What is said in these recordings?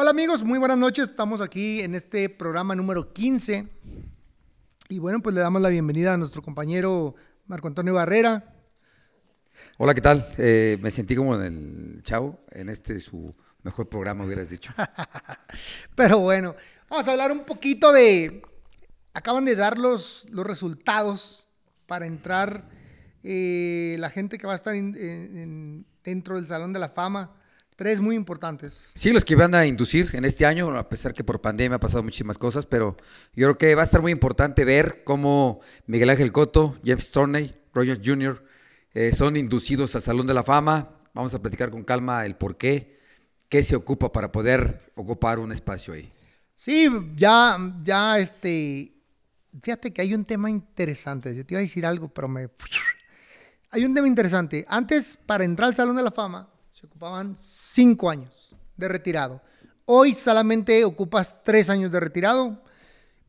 Hola amigos, muy buenas noches. Estamos aquí en este programa número 15. Y bueno, pues le damos la bienvenida a nuestro compañero Marco Antonio Barrera. Hola, ¿qué tal? Eh, me sentí como en el chavo, en este su mejor programa, hubieras dicho. Pero bueno, vamos a hablar un poquito de... Acaban de dar los, los resultados para entrar eh, la gente que va a estar in- dentro del Salón de la Fama. Tres muy importantes. Sí, los que van a inducir en este año, a pesar que por pandemia ha pasado muchísimas cosas, pero yo creo que va a estar muy importante ver cómo Miguel Ángel Cotto, Jeff Storney, Rogers Jr. eh, son inducidos al Salón de la Fama. Vamos a platicar con calma el por qué, qué se ocupa para poder ocupar un espacio ahí. Sí, ya, ya, este, fíjate que hay un tema interesante. Yo te iba a decir algo, pero me... Hay un tema interesante. Antes, para entrar al Salón de la Fama, se ocupaban cinco años de retirado. Hoy solamente ocupas tres años de retirado,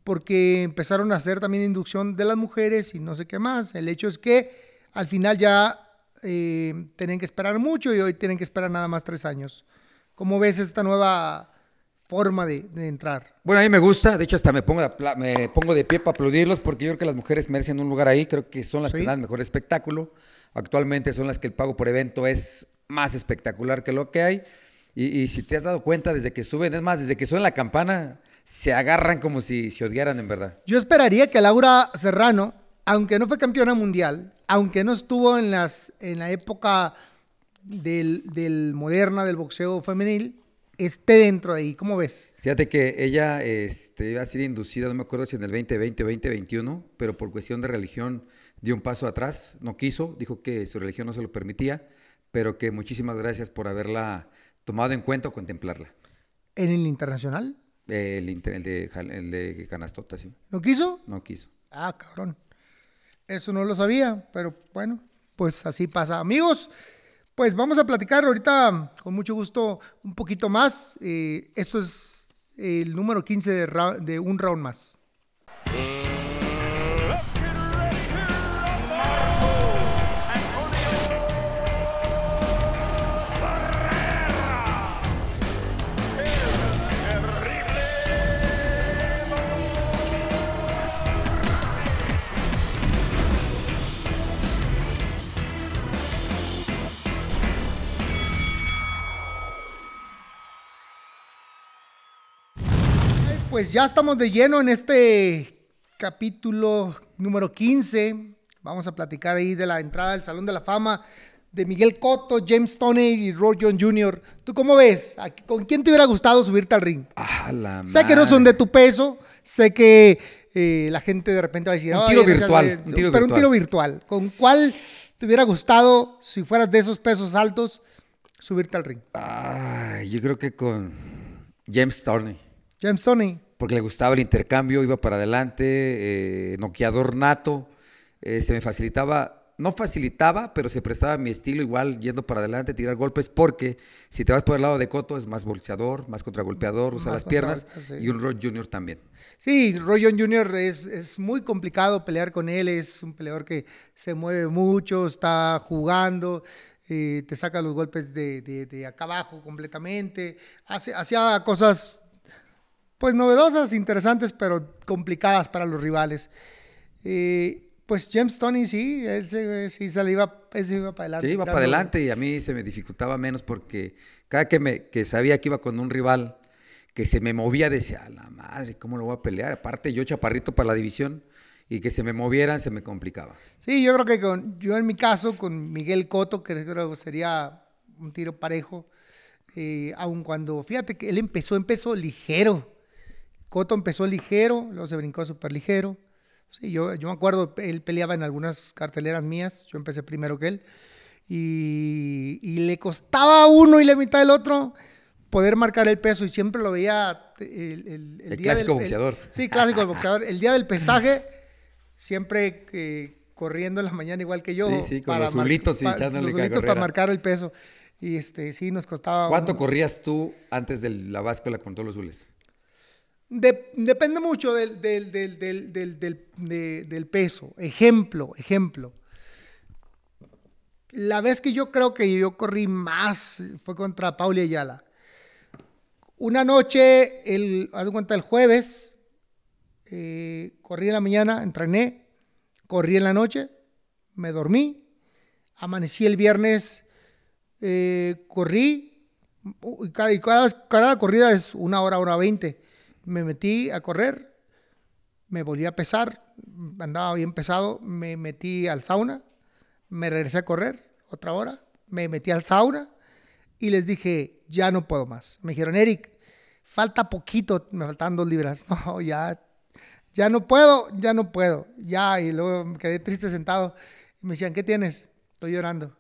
porque empezaron a hacer también inducción de las mujeres y no sé qué más. El hecho es que al final ya eh, tienen que esperar mucho y hoy tienen que esperar nada más tres años. ¿Cómo ves esta nueva forma de, de entrar? Bueno, a mí me gusta, de hecho hasta me pongo, me pongo de pie para aplaudirlos porque yo creo que las mujeres merecen un lugar ahí, creo que son las Sí. que dan mejor espectáculo, actualmente son las que el pago por evento es más espectacular que lo que hay y, y si te has dado cuenta desde que suben, es más, desde que suben la campana, se agarran como si se odiaran en verdad. Yo esperaría que Laura Serrano, aunque no fue campeona mundial, aunque no estuvo en, las, en la época del, del moderna del boxeo femenil, esté dentro de ahí. ¿Cómo ves? Fíjate que ella este, iba a ser inducida, no me acuerdo si en el 2020 o 2021, pero por cuestión de religión dio un paso atrás, no quiso, dijo que su religión no se lo permitía, pero que muchísimas gracias por haberla tomado en cuenta o contemplarla. ¿En el internacional? El, inter- el de, el de Canastota, sí, ¿No quiso? no quiso. Ah, cabrón. Eso no lo sabía, pero bueno, pues así pasa. Amigos, pues vamos a platicar ahorita con mucho gusto un poquito más. Eh, esto es el número 15 de, ra- de un round más. Pues ya estamos de lleno en este capítulo número 15. Vamos a platicar ahí de la entrada al Salón de la Fama de Miguel Cotto, James Toney y Roy John Jr. ¿Tú cómo ves? ¿A- ¿Con quién te hubiera gustado subirte al ring? Ah, la Sé que no son de tu peso, sé que eh, la gente de repente va a decir... Un "Ay, tiro virtual, de-". un tiro pero un virtual. tiro virtual. ¿Con cuál te hubiera gustado, si fueras de esos pesos altos, subirte al ring? Ay, yo creo que con James Storney. James Toney. porque le gustaba el intercambio, iba para adelante, eh, noqueador nato, eh, se me facilitaba, no facilitaba, pero se prestaba mi estilo igual yendo para adelante, tirar golpes, porque si te vas por el lado de Coto es más bolseador, más contragolpeador, usa Más las piernas, sí. y un Rod Jr. también. Sí, Roy Jr. Es, es muy complicado pelear con él, es un peleador que se mueve mucho, está jugando, eh, te saca los golpes de, de- de acá abajo completamente, hacía cosas pues novedosas, interesantes, pero complicadas para los rivales. Eh, pues James Tony sí, él se, sí se le iba, él se iba para adelante. Sí, iba para adelante y a mí se me dificultaba menos porque cada que, me, que sabía que iba con un rival que se me movía, decía, a la madre, ¿cómo lo voy a pelear? Aparte yo chaparrito para la división y que se me movieran se me complicaba. Sí, yo creo que con, yo en mi caso, con Miguel Coto, que creo que sería un tiro parejo, eh, aun cuando, fíjate que él empezó, empezó ligero. Coto empezó ligero, luego se brincó súper ligero. Sí, yo, yo me acuerdo, él peleaba en algunas carteleras mías, yo empecé primero que él, y, y le costaba uno y la mitad del otro poder marcar el peso, y siempre lo veía el, el- El día clásico boxeador. sí, clásico del boxeador. El día del pesaje, siempre eh, corriendo en la mañana igual que yo. Sí, sí, con para los zulitos y pa- echándole los para marcar el peso. Y este, sí, nos costaba. ¿Cuánto un- corrías tú antes de la báscula con todos los zules? De- depende mucho del, del, del, del, del, del- de- del peso. Ejemplo, ejemplo. La vez que yo creo que yo corrí más fue contra Pauli Ayala. una noche, el, haz cuenta, el jueves, eh, corrí en la mañana, entrené, corrí en la noche, me dormí, amanecí el viernes, eh, corrí, u- y cada, y cada, cada corrida es una hora, hora veinte. Me metí a correr, me volví a pesar, andaba bien pesado, me metí al sauna, me regresé a correr otra hora, me metí al sauna y les dije, ya no puedo más. Me dijeron, Eric, falta poquito, me faltan dos libras. No, ya, ya no puedo, ya no puedo, ya. Y luego me quedé triste sentado y me decían, ¿qué tienes? Estoy llorando.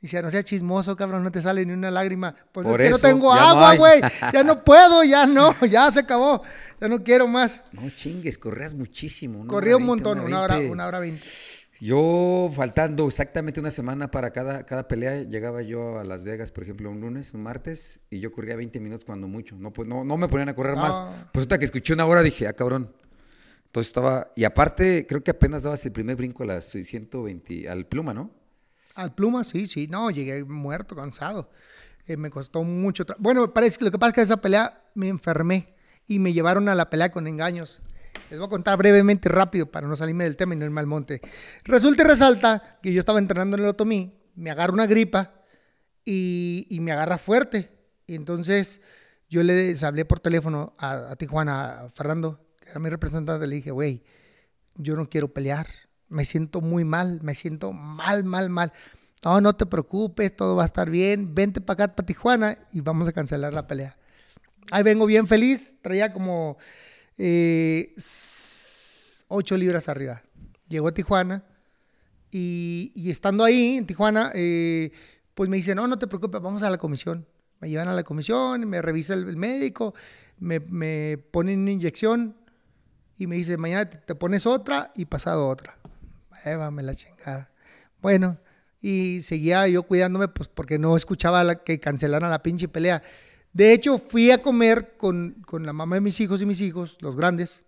Y decía, no seas chismoso, cabrón, no te sale ni una lágrima. Pues Por es que eso, no tengo agua, güey. ya no puedo, ya no, ya se acabó. Ya no quiero más. No chingues, corrías muchísimo. una Corrí hora un 20, montón, una hora, 20. una hora veinte. Yo, faltando exactamente una semana para cada, cada pelea, llegaba yo a Las Vegas, por ejemplo, un lunes, un martes, y yo corría 20 minutos cuando mucho. No, pues, no, no me ponían a correr más. Pues hasta que escuché una hora dije, ah, cabrón. Entonces estaba. Y aparte, creo que apenas dabas el primer brinco a las 120, al pluma, ¿no? Al pluma, sí, sí. No, llegué muerto, cansado. Eh, me costó mucho. tra- Bueno, parece que lo que pasa es que esa pelea me enfermé y me llevaron a la pelea con engaños. Les voy a contar brevemente, rápido, para no salirme del tema y no irme al monte. Resulta y resalta que yo estaba entrenando en el Otomí, me agarra una gripa y, y me agarra fuerte. Y entonces yo le hablé por teléfono a, a Tijuana, a Fernando, que era mi representante, le dije, güey, yo no quiero pelear, me siento muy mal, me siento mal, mal, mal. No, no te preocupes, todo va a estar bien, vente para acá, para Tijuana y vamos a cancelar la pelea. Ahí vengo bien feliz, traía como eh, s- ocho libras arriba. Llegó a Tijuana y, estando ahí en Tijuana, eh, pues me dice, no, no te preocupes, vamos a la comisión. Me llevan a la comisión, me revisa el, médico, me, me ponen una inyección y me dice, mañana te, te pones otra y pasado otra. Llévame la chingada. Bueno, y seguía yo cuidándome pues porque no escuchaba la- que cancelaran la pinche pelea. De hecho, fui a comer con, con la mamá de mis hijos y mis hijos, los grandes,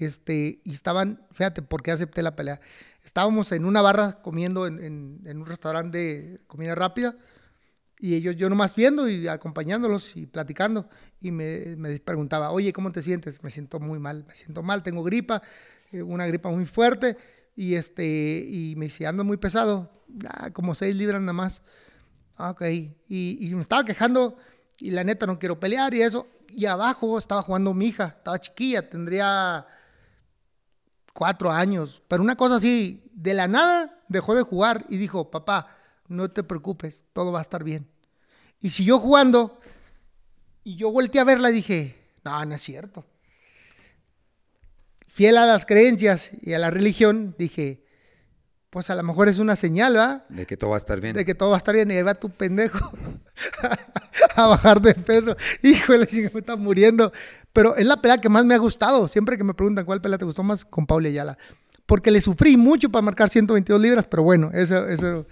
este, y estaban, fíjate, ¿por qué acepté la pelea? Estábamos en una barra comiendo en, en- un restaurante de comida rápida y ellos, yo nomás viendo y acompañándolos y platicando y me, me preguntaba, oye, ¿cómo te sientes? Me siento muy mal, me siento mal, tengo gripa, eh, una gripa muy fuerte y este, y me dice, ando muy pesado, "Ah, como seis libras nada más. Ah, Ok, y, y me estaba quejando y la neta no quiero pelear y eso. Y abajo estaba jugando mi hija, estaba chiquilla, tendría cuatro años, pero una cosa así, de la nada dejó de jugar y dijo, papá, no te preocupes, todo va a estar bien. Y siguió jugando y yo volteé a verla y dije, no, no es cierto. Fiel a las creencias y a la religión, dije, pues a lo mejor es una señal, ¿va? De que todo va a estar bien. de que todo va a estar bien y ahí va tu pendejo a bajar de peso. Híjole, me está muriendo. Pero es la pelea que más me ha gustado. Siempre que me preguntan cuál pelea te gustó más, con Paula Ayala. Porque le sufrí mucho para marcar 122 libras, pero bueno, eso, eso,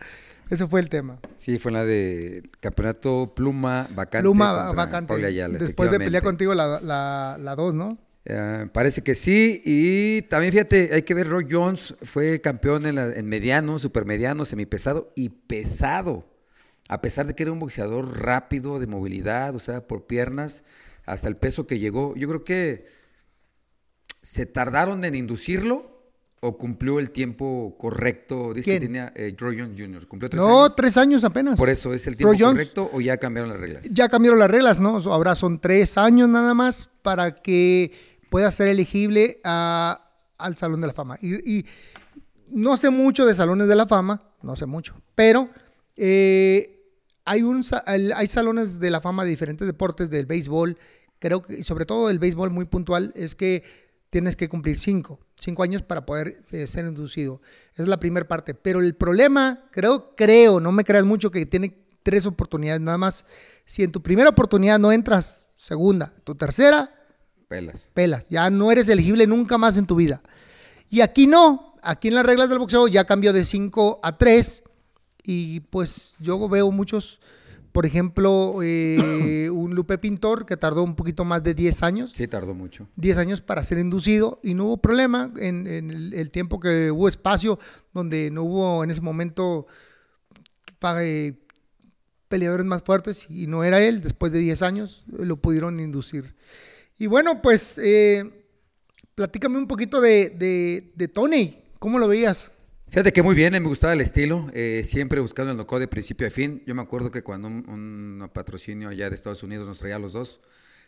eso fue el tema. Sí, fue la de campeonato pluma vacante. Pluma vacante. Paula Ayala, Después de pelear contigo la 2, la, la dos, ¿no? Eh, parece que sí. Y también fíjate, hay que ver, Roy Jones fue campeón en, la- en mediano, supermediano, semipesado y pesado. A pesar de que era un boxeador rápido, de movilidad, o sea, por piernas, hasta el peso que llegó. Yo creo que se tardaron en inducirlo o cumplió el tiempo correcto. Dice que tenía eh, Roy Jones Jr. ¿Cumplió tres No, años? tres años apenas. Por eso, ¿es el tiempo Roy Jones. correcto o ya cambiaron las reglas? Ya cambiaron las reglas, ¿no? Ahora son tres años nada más para que pueda ser elegible a- al Salón de la Fama. Y, no sé mucho de Salones de la Fama, no sé mucho, pero eh, hay, un, hay salones de la fama de diferentes deportes, del béisbol, creo que, y sobre todo el béisbol muy puntual, es que tienes que cumplir cinco, cinco años para poder eh, ser inducido. Esa es la primera parte. Pero el problema, creo, creo, no me creas mucho, que tiene tres oportunidades nada más. Si en tu primera oportunidad no entras, segunda, tu tercera, Pelas. pelas. Ya no eres elegible nunca más en tu vida. Y aquí no. Aquí en las reglas del boxeo ya cambió de 5 a 3. Y pues yo veo muchos, por ejemplo, eh, un Lupe Pintor que tardó un poquito más de 10 años. Sí, tardó mucho. 10 años para ser inducido y no hubo problema en, en el, el tiempo que hubo espacio, donde no hubo en ese momento eh, peleadores más fuertes y no era él. Después de 10 años lo pudieron inducir. Y bueno, pues eh, platícame un poquito de, de, Tony. ¿Cómo lo veías? Fíjate que muy bien, eh, me gustaba el estilo, eh, siempre buscando el knockout de principio a fin. Yo me acuerdo que cuando un, un patrocinio allá de Estados Unidos nos traía a los dos,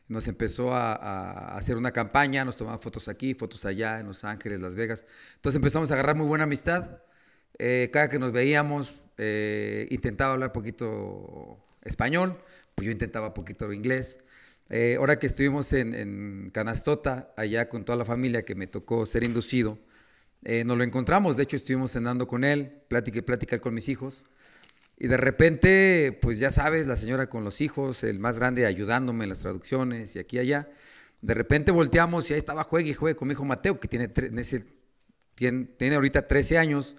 nos empezó a, hacer una campaña, nos tomaban fotos aquí, fotos allá, en Los Ángeles, Las Vegas. Entonces empezamos a agarrar muy buena amistad. Cada que nos veíamos, eh, intentaba hablar poquito español, pues yo intentaba poquito inglés. Eh, ahora que estuvimos en, Canastota, allá con toda la familia que me tocó ser inducido, eh, nos lo encontramos, de hecho estuvimos cenando con él, plática y plática con mis hijos. Y de repente, pues ya sabes, la señora con los hijos, el más grande ayudándome en las traducciones y aquí y allá. De repente volteamos y ahí estaba juegue y juegue con mi hijo Mateo, que tiene, ese- tiene, tiene ahorita 13 años.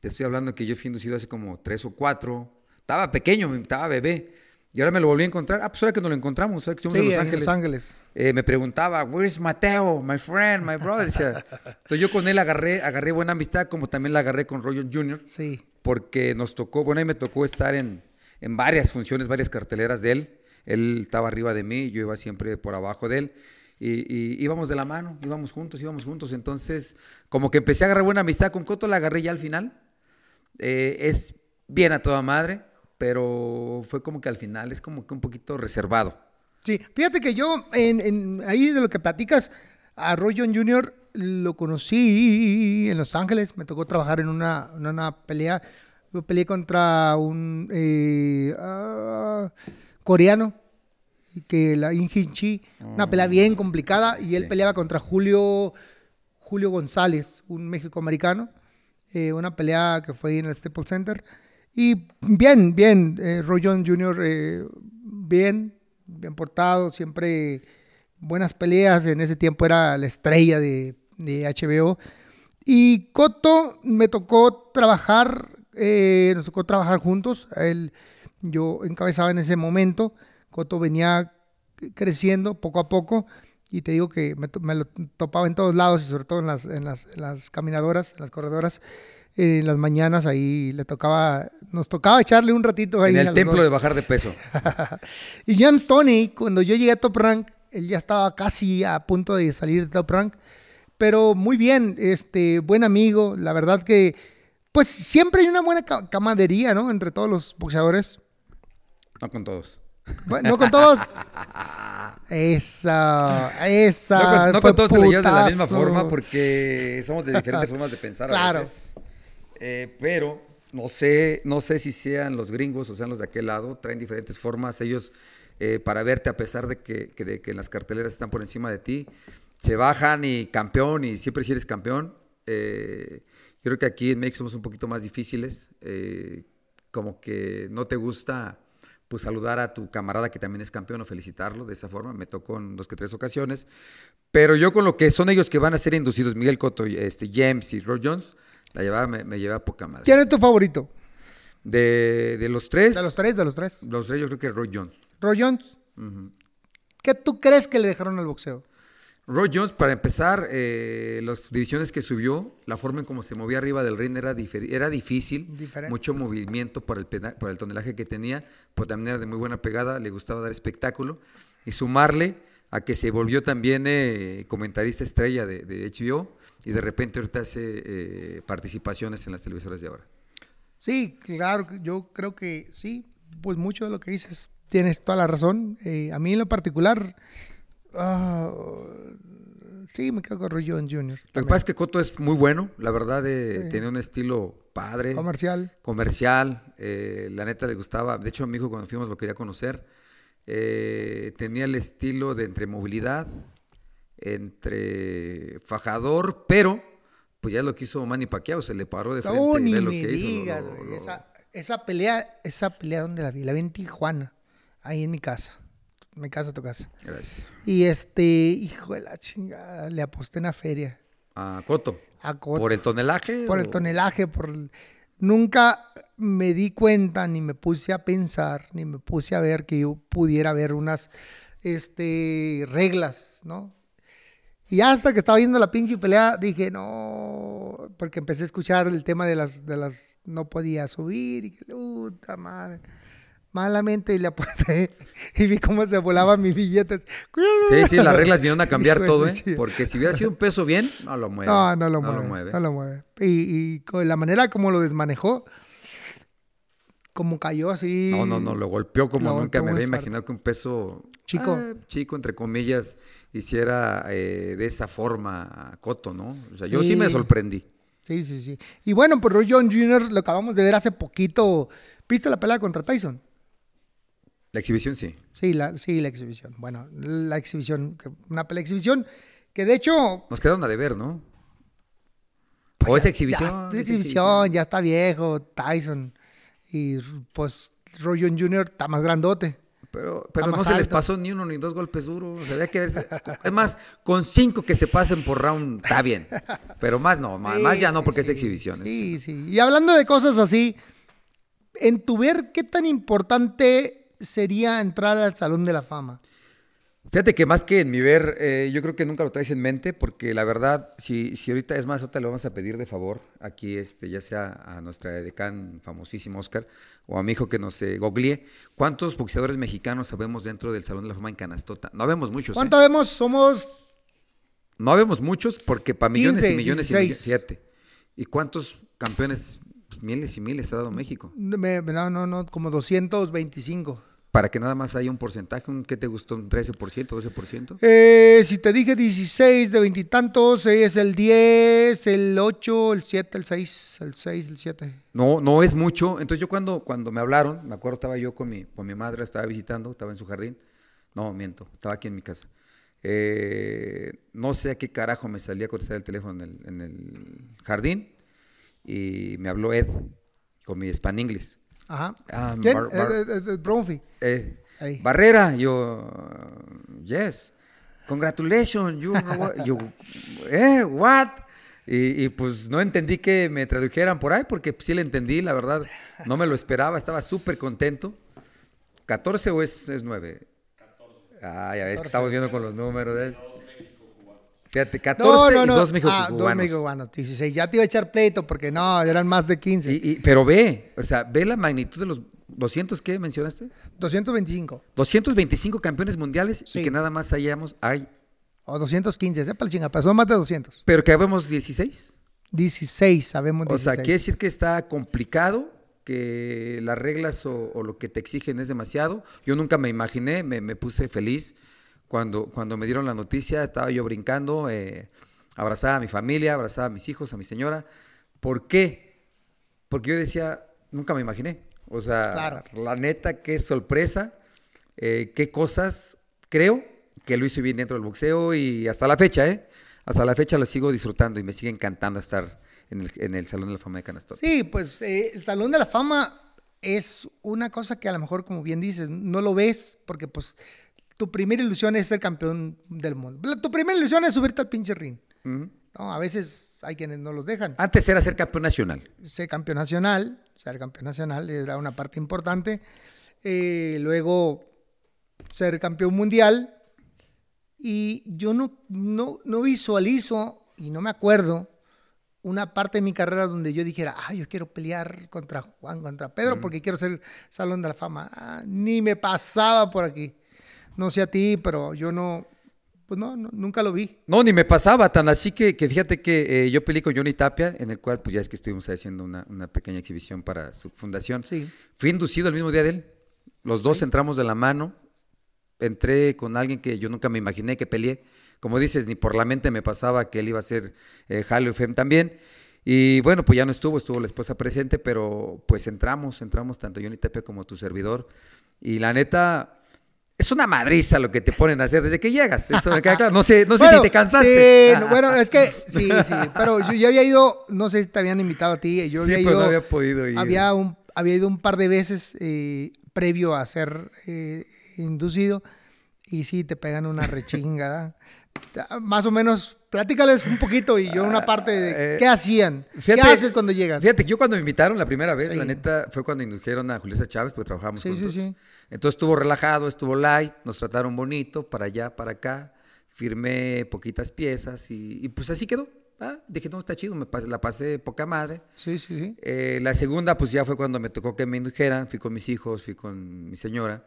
Te estoy hablando que yo fui inducido hace como 3 o 4. Estaba pequeño, estaba bebé. Y ahora me lo volví a encontrar. Ah, pues ahora que nos lo encontramos, ahora que estuvimos en Los en Ángeles. Los Ángeles. Eh, me preguntaba, where's Mateo, my friend, my brother? Decía. Entonces yo con él agarré, agarré buena amistad, como también la agarré con Roger Jr., Sí. porque nos tocó, bueno, ahí me tocó estar en, en varias funciones, varias carteleras de él. Él estaba arriba de mí, yo iba siempre por abajo de él. Y, y íbamos de la mano, íbamos juntos, íbamos juntos. Entonces, como que empecé a agarrar buena amistad con Coto, la agarré ya al final. Eh, es bien a toda madre, pero fue como que al final es como que un poquito reservado. Sí, fíjate que yo, en, en- ahí de lo que platicas, a Roy John Jr. lo conocí en Los Ángeles, me tocó trabajar en una, en una pelea, yo peleé contra un eh, ah, coreano, que la Injin Chi, una pelea bien complicada, y él sí. peleaba contra Julio, Julio González, un mexicoamericano, eh, una pelea que fue en el Staples Center. Y bien, bien, eh, Roy Jr., eh, bien, bien portado, siempre buenas peleas. En ese tiempo era la estrella de, de HBO. Y Coto me tocó trabajar, eh, nos tocó trabajar juntos. Él, yo encabezaba en ese momento. Coto venía creciendo poco a poco. Y te digo que me, me lo topaba en todos lados y sobre todo en las, en las, en las caminadoras, en las corredoras. Eh, en las mañanas ahí le tocaba, nos tocaba echarle un ratito ahí. en el templo dos. de bajar de peso. Y James Tony, cuando yo llegué a Top Rank, él ya estaba casi a punto de salir de Top Rank. Pero muy bien, este, buen amigo. La verdad que, pues siempre hay una buena ca- camadería, ¿no? Entre todos los boxeadores. No con todos. Bueno, no con todos. Esa, esa. No con, no con todos te lo llevas de la misma forma porque somos de diferentes formas de pensar a Claro. veces. Eh, pero no sé, no sé si sean los gringos o sean los de aquel lado, traen diferentes formas ellos eh, para verte a pesar de que, que- de que las carteleras están por encima de ti. Se bajan y campeón y siempre si eres campeón. Eh, yo creo que aquí en México somos un poquito más difíciles. eh, como que no te gusta pues saludar a tu camarada que también es campeón o felicitarlo de esa forma. Me tocó en dos que tres ocasiones. Pero yo con lo que son ellos que van a ser inducidos, Miguel Cotto, este, James y Roy Jones, la llevaba, me, me llevaba poca madre. ¿Quién es tu favorito? De, de los tres, De los tres, de los tres. los tres yo creo que Roy Jones. Roy Jones. ¿Qué tú crees que le dejaron al boxeo? Roy Jones, para empezar, eh, las divisiones que subió, la forma en cómo se movía arriba del ring era, era difícil, Diferente. mucho movimiento por el, por el tonelaje que tenía, pero también era de muy buena pegada, le gustaba dar espectáculo y sumarle a que se volvió también eh, comentarista estrella de, de HBO y de repente ahorita hace eh, participaciones en las televisoras de ahora. Sí, claro, yo creo que sí, pues mucho de lo que dices, tienes toda la razón. Eh, a mí en lo particular, ah, sí, me quedo con Roy Jones Jr. Lo que pasa es que Coto es muy bueno, la verdad, eh, tiene un estilo padre. Comercial. comercial, eh, la neta le gustaba, de hecho a mi hijo cuando fuimos lo quería conocer, eh, tenía el estilo de entre movilidad, entre fajador, pero pues ya lo que hizo Manny Pacquiao, se le paró de frente Oh, y ve lo que hizo. lo- lo- Esa, esa pelea, esa pelea donde la vi, la vi en Tijuana, ahí en mi casa, mi casa, tu casa. Gracias. Y este, hijo de la chingada, le aposté en la feria. A Coto. A Cotto. ¿Por el tonelaje? por el tonelaje, por el- nunca me di cuenta ni me puse a pensar ni me puse a ver que yo pudiera ver unas este reglas, ¿no? Y hasta que estaba viendo la pinche pelea dije, "No", porque empecé a escuchar el tema de las de las no podía subir y que puta madre. Malamente y le aposté y vi cómo se volaban mis billetes. Sí, sí, las reglas vinieron a cambiar todo, ¿eh? Porque si hubiera sido un peso bien, no lo mueve. No, no lo mueve. No lo mueve. Y, y con la manera como lo desmanejó, como cayó así. No, no, no, lo golpeó como Lo nunca golpeó me había imaginado que un peso Chico. ah, chico, entre comillas, hiciera eh, de esa forma a Coto, ¿no? O sea, yo sí me sorprendí. Sí, sí, sí. Y bueno, pues Roy Jones Jr. lo acabamos de ver hace poquito. ¿Viste la pelea contra Tyson? La exhibición sí. Sí, la, sí, la exhibición. Bueno, la exhibición, una pelea exhibición que de hecho... Nos quedaron a deber, ¿no? pues, o esa ya- exhibición. Ya, esa esa exhibición, ya está viejo, Tyson. Y pues Roy Jones Jr. está más grandote. Pero, pero no se les pasó ni uno ni dos golpes duros. O sea, había que verse- Es más, con cinco que se pasen por round está bien. Pero más no, más, Sí, más ya no sí, porque es sí. exhibición. es- Sí, sí. Y hablando de cosas así, en tu ver, ¿qué tan importante sería entrar al Salón de la Fama? Fíjate que más que en mi ver, eh, yo creo que nunca lo traes en mente, porque la verdad, si, si ahorita es más, ahorita le vamos a pedir de favor aquí, este, ya sea a nuestra decán famosísimo Oscar o a mi hijo que nos eh, googlee, ¿cuántos boxeadores mexicanos sabemos dentro del Salón de la Fama en Canastota? No vemos muchos. ¿eh? ¿Cuánto vemos? Somos No vemos muchos porque para millones 15, y millones y 16. millones, fíjate. ¿Y cuántos campeones, miles y miles ha dado México? me- no, no, no, como 225. Para que nada más haya un porcentaje, un, ¿qué te gustó? ¿Un 13%, 12%? Eh, si te dije 16 de veintitantos, es el 10, el 8, el 7, el 6, el 6, el 7. No, no es mucho. Entonces yo cuando, cuando me hablaron, me acuerdo estaba yo con mi, con mi madre, estaba visitando, estaba en su jardín. No, miento, estaba aquí en mi casa. Eh, no sé a qué carajo me salía a contestar el teléfono en el, en el jardín y me habló Ed con mi span inglés. Ajá. Ah, ¿Quién? Bar- Bar- Eh, eh, eh, Bronfi. Eh. Barrera, yo, yes, congratulations, you, know what- you, eh, what? Y, y, pues no entendí que me tradujeran por ahí, porque sí le entendí, la verdad, no me lo esperaba, estaba súper contento. ¿14 o es, es 9? Ah, ya ves que estamos viendo con los números. ¿eh? Fíjate, 14 y 2 México Ah, dos mexicanos. 16. Ya te iba a echar pleito porque no, eran más de 15. Y, y- pero ve, o sea, ve la magnitud de los 200 que mencionaste. 225 225 campeones mundiales Sí. y que nada más hayamos, hay, o 215, sepa el chinga, son más de 200. pero que habemos 16. 16, sabemos O 16. sea, quiere decir que está complicado, que las reglas o, o lo que te exigen es demasiado. Yo nunca me imaginé, me, me puse feliz cuando, cuando me dieron la noticia, estaba yo brincando, eh, abrazaba a mi familia, abrazaba a mis hijos, a mi señora. ¿Por qué? Porque yo decía, nunca me imaginé. O sea, Claro. la neta, qué sorpresa, eh, qué cosas creo que lo hice bien dentro del boxeo y hasta la fecha, ¿eh? Hasta la fecha lo sigo disfrutando y me sigue encantando estar en el, en el Salón de la Fama de Canastota. Sí, pues eh, el Salón de la Fama es una cosa que a lo mejor, como bien dices, no lo ves porque pues tu primera ilusión es ser campeón del mundo. Tu primera ilusión es subirte al pinche ring. ¿no? A veces hay quienes no los dejan. Antes era ser campeón nacional. Ser campeón nacional, ser campeón nacional era una parte importante. Eh, luego ser campeón mundial. Y yo no, no, no visualizo y no me acuerdo una parte de mi carrera donde yo dijera, ah, yo quiero pelear contra Juan, contra Pedro, porque quiero ser Salón de la Fama. Ah, ni me pasaba por aquí. No sé a ti, pero yo no, pues no, no, nunca lo vi. No, ni me pasaba tan así que, que fíjate que eh, yo peleé con Johnny Tapia, en el cual pues ya es que estuvimos haciendo una, una pequeña exhibición para su fundación. Sí. Fui inducido el mismo día de él. Los dos entramos de la mano. Entré con alguien que yo nunca me imaginé que peleé. Como dices, ni por la mente me pasaba que él iba a ser eh, Hall of Fame también. Y bueno, pues ya no estuvo, estuvo la esposa presente, pero pues entramos, entramos tanto Johnny Tapia como tu servidor. Y la neta, es una madriza lo que te ponen a hacer desde que llegas. Eso me queda claro. No sé, no sé Bueno, si te cansaste. sí, no, bueno, es que sí, sí, pero yo ya había ido, no sé si te habían invitado a ti, yo Sí, había pero ido, no había podido ir. Había, un, había ido un par de veces eh, previo a ser eh, inducido y sí, te pegan una rechinga. Más o menos, platícales un poquito y yo una parte de Eh, qué hacían, Fíjate- qué haces cuando llegas. Fíjate, que yo cuando me invitaron la primera vez, Sí. la neta, fue cuando indujeron a Julieta Chávez, porque trabajábamos Sí, sí, juntos. sí. Entonces estuvo relajado, estuvo light, nos trataron bonito, para allá, para acá. Firmé poquitas piezas y, y pues así quedó. Ah, dije, no, está chido, me pasé- la pasé poca madre. Sí, sí, sí. Eh, la segunda, pues ya fue cuando me tocó que me indujeran, fui con mis hijos, fui con mi señora.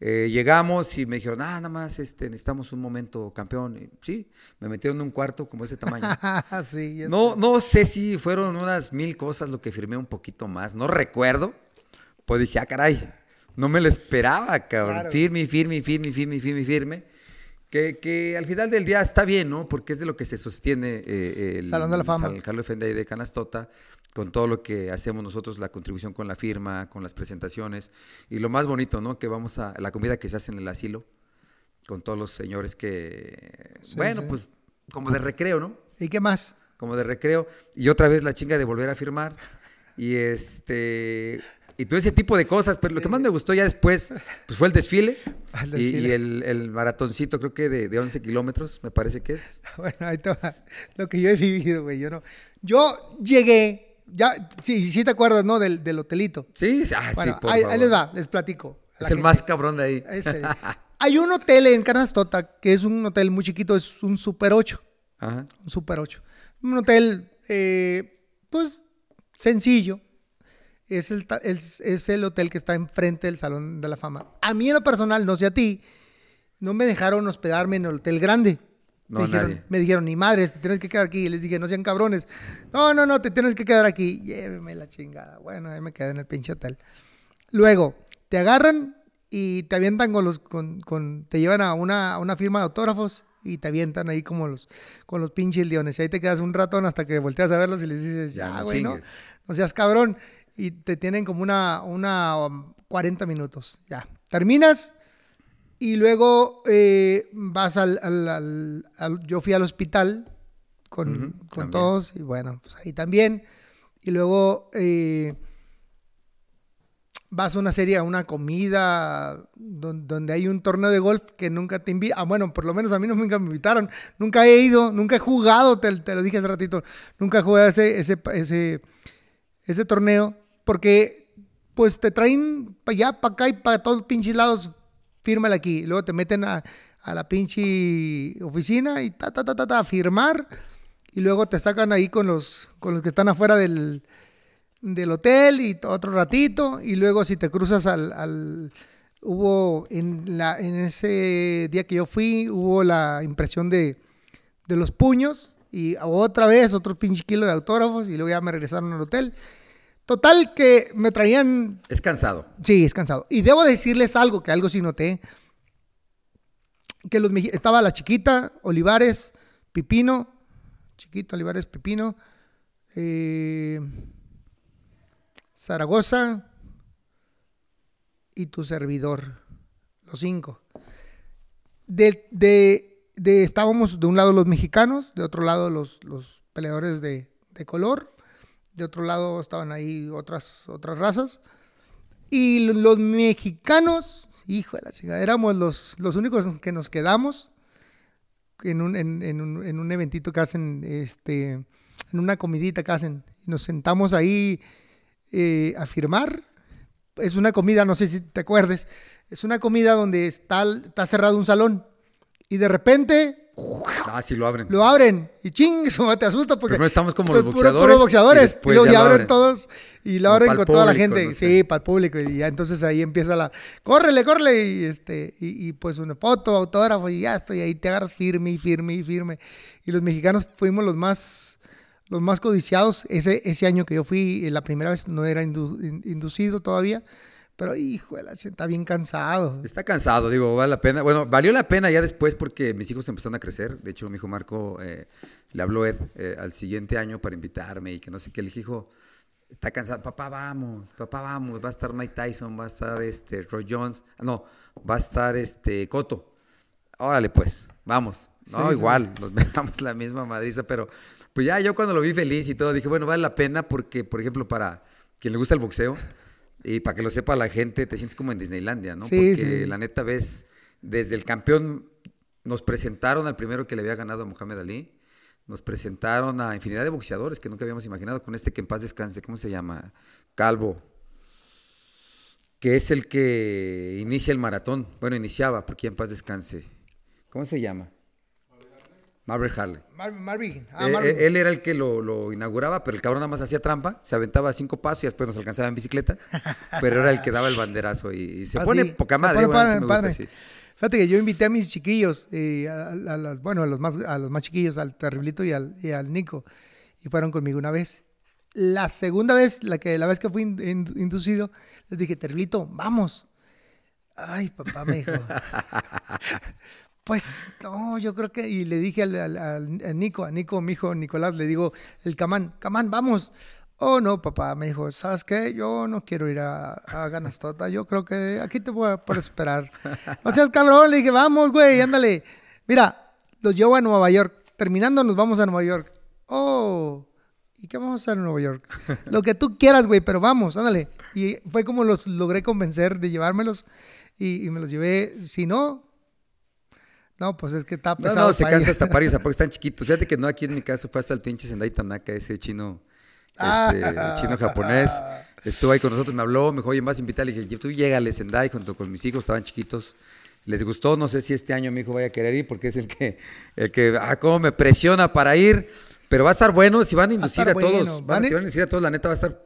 Eh, llegamos y me dijeron, ah, nada más este, necesitamos un momento campeón. Y, sí, me metieron en un cuarto como ese tamaño. sí, No, sé. no sé si fueron unas mil cosas lo que firmé un poquito más, no recuerdo. Pues dije, ah, caray, no me lo esperaba, cabrón. Claro. Firme, firme, firme, firme, firme, firme. Que, que al final del día está bien, ¿no? Porque es de lo que se sostiene eh, el Salón de la Fama. San Carlos Fendey de Canastota, con todo lo que hacemos nosotros, la contribución con la firma, con las presentaciones. Y lo más bonito, ¿no? Que vamos a la comida que se hace en el asilo, con todos los señores que, Sí, bueno, sí. pues como de recreo, ¿no? ¿Y qué más? como de recreo, y otra vez la chinga de volver a firmar, y este, y todo ese tipo de cosas, pero lo que más me gustó ya después, pues fue el desfile, El y- el, el maratoncito, creo que de, de 11 kilómetros, me parece que es. Bueno, ahí va. Lo que yo he vivido, güey. Yo no. Yo llegué. Ya, sí, sí te acuerdas, ¿no? Del, del hotelito. Sí, sí, ah, Bueno, sí, por ahí, ahí favor. les va, les platico. Es el gente. más cabrón de ahí. Ese. Hay un hotel en Canastota que es un hotel muy chiquito, es un Super 8. Ajá. Un Super 8. Un hotel, eh, pues, sencillo. Es el, es, es el hotel que está enfrente del Salón de la Fama. A mí en lo personal, no sé a ti, no me dejaron hospedarme en el hotel grande. No, me, dijeron, nadie. me dijeron, ni madres, te tienes que quedar aquí. Y les dije, no sean cabrones. No, no, no, te tienes que quedar aquí. Lléveme la chingada. Bueno, ahí me quedé en el pinche hotel. Luego, te agarran y te avientan con los, con, con- te llevan a una, a una firma de autógrafos y te avientan ahí como los, con los pinches leones. Y ahí te quedas un ratón hasta que volteas a verlos y les dices, Ya, güey, ¿no? No seas cabrón. Y te tienen como una, una um, 40 minutos. Ya. Terminas y luego eh, vas al, al- al- al- Yo fui al hospital con, con todos y bueno, pues ahí también. Y luego eh, vas a una serie, a una comida don- donde hay un torneo de golf que nunca te invitan. Ah, bueno, por lo menos a mí nunca me invitaron. Nunca he ido, nunca he jugado, te, te lo dije hace ratito. Nunca he jugado ese, ese, ese, ese torneo porque pues te traen para allá, para acá y para todos los pinches lados, fírmala aquí. Luego te meten a, la pinche oficina y ta, ta, ta, ta, ta, a firmar. Y luego te sacan ahí con los, con los que están afuera del, del hotel y otro ratito. Y luego si te cruzas al... al- hubo en, la, en ese día que yo fui, hubo la impresión de, de los puños y otra vez otro pinche kilo de autógrafos y luego ya me regresaron al hotel. Total que me traían Es cansado. Sí, es cansado. Y debo decirles algo, que algo sí noté. Que los estaba la chiquita, Olivares, Pipino, chiquito, Olivares, Pipino, eh, Zaragoza y tu servidor, los cinco. De, de- de- estábamos de un lado los mexicanos, de otro lado los, los peleadores de, de color, de otro lado estaban ahí otras, otras razas. Y lo- los mexicanos, hijo de la chingada, éramos los, los únicos que nos quedamos en un, en, en un, en un eventito que hacen, este, en una comidita que hacen. Nos sentamos ahí eh, a firmar. Es una comida, no sé si te acuerdes, es una comida donde está, está cerrado un salón. Y de repente Ah, sí lo abren. lo abren y ching, te asusta porque Primero estamos como los puro- boxeadores, puros boxeadores y y, luego ya abren abren. todos y lo abren con toda la público, gente, no sé. sí, para el público y ya entonces ahí empieza la córrele, córrele y este y, y, pues una foto, autógrafo y ya estoy ahí te agarras firme y firme y firme y los mexicanos fuimos los más los más codiciados ese ese año que yo fui eh, la primera vez no era indu- in- inducido todavía pero hijo está bien cansado Está cansado, digo, vale la pena. Bueno, valió la pena ya después porque mis hijos empezaron a crecer. De hecho, mi hijo Marco eh, le habló Ed eh, al siguiente año para invitarme y que no sé qué. Le dije, hijo, está cansado. Papá, vamos, papá, vamos. Va a estar Mike Tyson, va a estar este, Roy Jones. Ah, No, va a estar este Coto. Órale, pues, vamos. No, Sí, sí. igual, nos dejamos la misma madriza, pero pues ya yo cuando lo vi feliz y todo, dije, bueno, vale la pena porque, por ejemplo, para quien le gusta el boxeo, y para que lo sepa la gente, te sientes como en Disneylandia, ¿no? Sí, porque sí. la neta ves, desde el campeón, nos presentaron al primero que le había ganado a Muhammad Ali, nos presentaron a infinidad de boxeadores que nunca habíamos imaginado, con este que en paz descanse, ¿cómo se llama? Calvo, que es el que inicia el maratón, bueno, iniciaba, porque en paz descanse. ¿Cómo se llama? Marvel Harley. Mar- Marvin. Ah, Eh, Marvin. eh, él era el que lo, lo inauguraba, pero el cabrón nada más hacía trampa, se aventaba cinco pasos y después nos alcanzaba en bicicleta, pero era el que daba el banderazo y, y se Ah, pone sí, poca se madre, pone igual, sí padre, me gusta, padre. sí. Fíjate que yo invité a mis chiquillos, eh, a, a- a las- bueno, a los, más, a los más chiquillos, al Terriblito y al, y al Nico, y fueron conmigo una vez. La segunda vez, la, que, la vez que fui in- in- inducido, les dije, Terriblito, vamos. Ay, papá me dijo. Pues no, yo creo que, y le dije al, a Nico, a Nico, mi hijo Nicolás, le digo, el Camán, Camán, vamos. Oh, no, papá, me dijo, ¿sabes qué? Yo no quiero ir a, a Ganastota, yo creo que aquí te voy a por esperar. No seas cabrón, le dije, vamos, güey, ándale. Mira, los llevo a Nueva York, terminando nos vamos a Nueva York. Oh, ¿y qué vamos a hacer en Nueva York? Lo que tú quieras, güey, pero vamos, ándale. Y fue como los logré convencer de llevármelos y, y me los llevé. Si no, no, pues es que está pesado. no, se cansa hasta parios, porque están chiquitos. Fíjate que no, aquí en mi caso fue hasta el pinche Sendai Tanaka, ese chino, este, Ah. chino japonés. Estuvo ahí con nosotros, me habló, me dijo, oye, a invitar. Le dije, tú llégale, Sendai, junto con mis hijos, estaban chiquitos. Les gustó, no sé si este año mi hijo vaya a querer ir, porque es el que, el que, ah, cómo me presiona para ir. Pero va a estar bueno, si van a inducir a, todos, bueno. van, si van a inducir a todos, la neta va a estar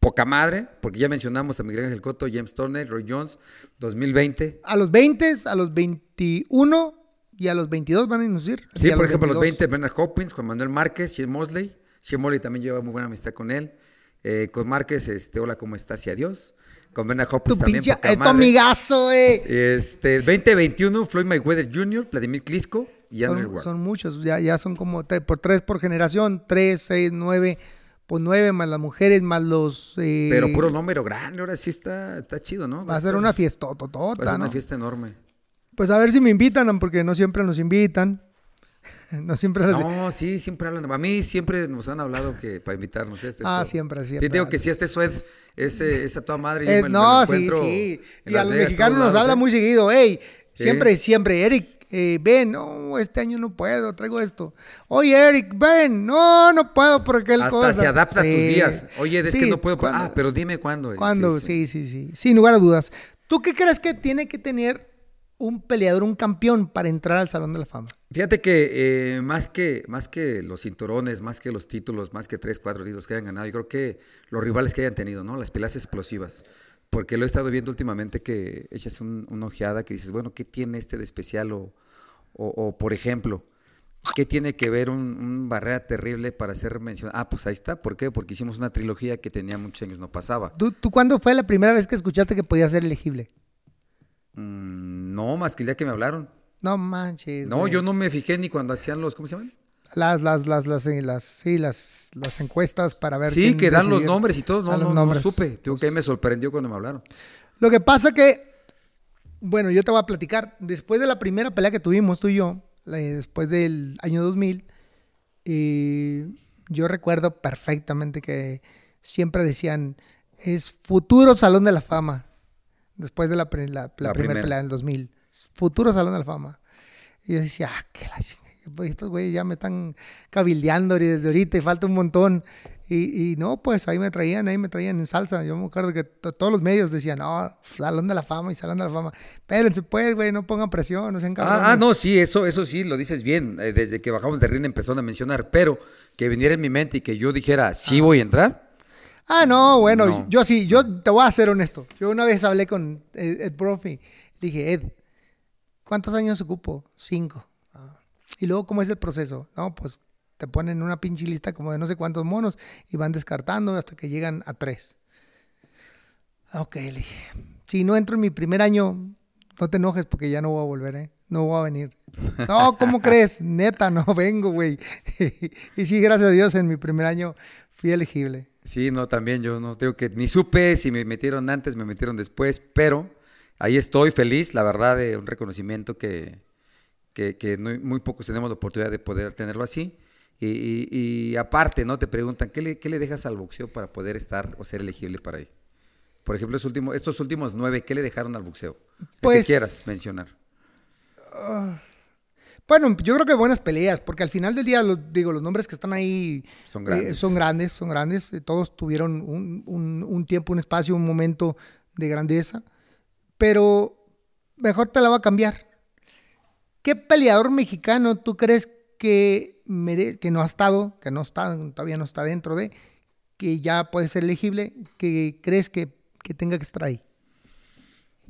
poca madre, porque ya mencionamos a Miguel Ángel Cotto, James Turner, Roy Jones, 2020. A los 20, a los 21 y a los 22 van a inducir. Sí, por ejemplo, los 22. 20, Bernard Hopkins, Juan Manuel Márquez, Shane Mosley. Shane Mosley también lleva muy buena amistad con él. Eh, con Márquez, este, hola, ¿cómo estás? Y adiós. Con Bernard Hopkins Tu también, pinche, tu amigazo, eh. Este, 2021, Floyd Mayweather Jr., Vladimir Klitschko y Andrew Son, Ward. son muchos, ya, ya son como tres por tres por generación, tres, seis, nueve, pues nueve más las mujeres, más los... eh, Pero puro número grande, ahora sí está, está chido, ¿no? Va a ser estar- una fiesta Va a ser una fiesta enorme. Pues a ver si me invitan, porque no siempre nos invitan. No siempre nos... No, sí, siempre hablan. A mí siempre nos han hablado que para invitarnos. Este Ah, Sued. siempre, siempre. Sí, digo que si este Sued es, es a toda madre. yo Eh, me- no, sí, sí. Y a los Vegas, mexicanos nos habla ¿eh? muy seguido. Ey, Sí. siempre, siempre. Eric, eh, ven. No, este año no puedo, traigo esto. Oye, Eric, ven. No, no puedo por aquel Hasta cosa. se adapta a tus días. Oye, es que no puedo. ¿cuándo? Ah, pero dime cuándo. ¿Cuándo? Sí sí. sí, Sin lugar a dudas. ¿Tú qué crees que tiene que tener un peleador, un campeón para entrar al Salón de la Fama? Fíjate que, eh, más que más que los cinturones, más que los títulos, más que tres, cuatro títulos que hayan ganado, yo creo que los rivales que hayan tenido, ¿no? Las peleas explosivas. Porque lo he estado viendo últimamente que echas un- una ojeada que dices, bueno, ¿qué tiene este de especial? O, o, o, por ejemplo, ¿qué tiene que ver un, un barrera terrible para ser mencionado? Ah, pues ahí está. ¿Por qué? Porque hicimos una trilogía que tenía muchos años no pasaba. ¿Tú, tú cuándo fue la primera vez que escuchaste que podía ser elegible? Mm, no, más que el día que me hablaron. No manches. No, güey. yo no me fijé ni cuando hacían los, ¿cómo se llaman? Las, las, las, las, eh, las, sí, las, las encuestas para ver. Sí, quién que dan los nombres y todo. No, no, no supe. Tengo que me sorprendió cuando me hablaron. Lo que pasa que, bueno, yo te voy a platicar. Después de la primera pelea que tuvimos tú y yo, la- después del año 2000, eh, yo recuerdo perfectamente que siempre decían, es futuro Salón de la Fama. Después de la, la- la La primera primera. pelea del 2000. Futuro Salón de la Fama. Y yo decía, ah, que la chingada, pues estos güeyes ya me están cabildeando desde ahorita y falta un montón. Y, y no, pues ahí me traían, ahí me traían en salsa. Yo me acuerdo que to- todos los medios decían, no, Salón de la Fama y Salón de la Fama. Espérense, pues, güey, no pongan presión, no sean cabrones. Ah, ah, no, sí, eso, eso sí, lo dices bien. Eh, Desde que bajamos de ring empezaron a mencionar, pero que viniera en mi mente y que yo dijera, sí voy a entrar. Ah, no, bueno, No. yo sí, yo te voy a ser honesto. Yo una vez hablé con Ed, Ed Brophy. Dije, Ed, ¿cuántos años ocupo? Cinco. Ah. Y luego, ¿cómo es el proceso? No, pues te ponen una pinche lista como de no sé cuántos monos y van descartando hasta que llegan a tres. Ok, le dije, si no entro en mi primer año, no te enojes porque ya no voy a volver, ¿eh? No voy a venir. No, ¿cómo crees? Neta, no vengo, güey. y sí, gracias a Dios, en mi primer año fui elegible. Sí, no, también yo no tengo que, ni supe si me metieron antes, me metieron después, pero ahí estoy feliz, la verdad, de un reconocimiento que, que, que no- muy pocos tenemos la oportunidad de poder tenerlo así. Y, y- y aparte, ¿no? Te preguntan, ¿qué le, ¿qué le dejas al boxeo para poder estar o ser elegible para ahí? Por ejemplo, estos últimos, estos últimos nueve, ¿qué le dejaron al boxeo? El que Pues- quieras mencionar. Bueno, yo creo que buenas peleas, porque al final del día, los, digo, los nombres que están ahí Son eh, grandes. son grandes, son grandes. eh, Todos tuvieron un, un- un tiempo, un espacio, un momento de grandeza. Pero mejor te la va a cambiar. ¿Qué peleador mexicano tú crees que, mere- que no ha estado, que no está, todavía no está dentro de, que ya puede ser elegible, que crees que, que tenga que estar ahí?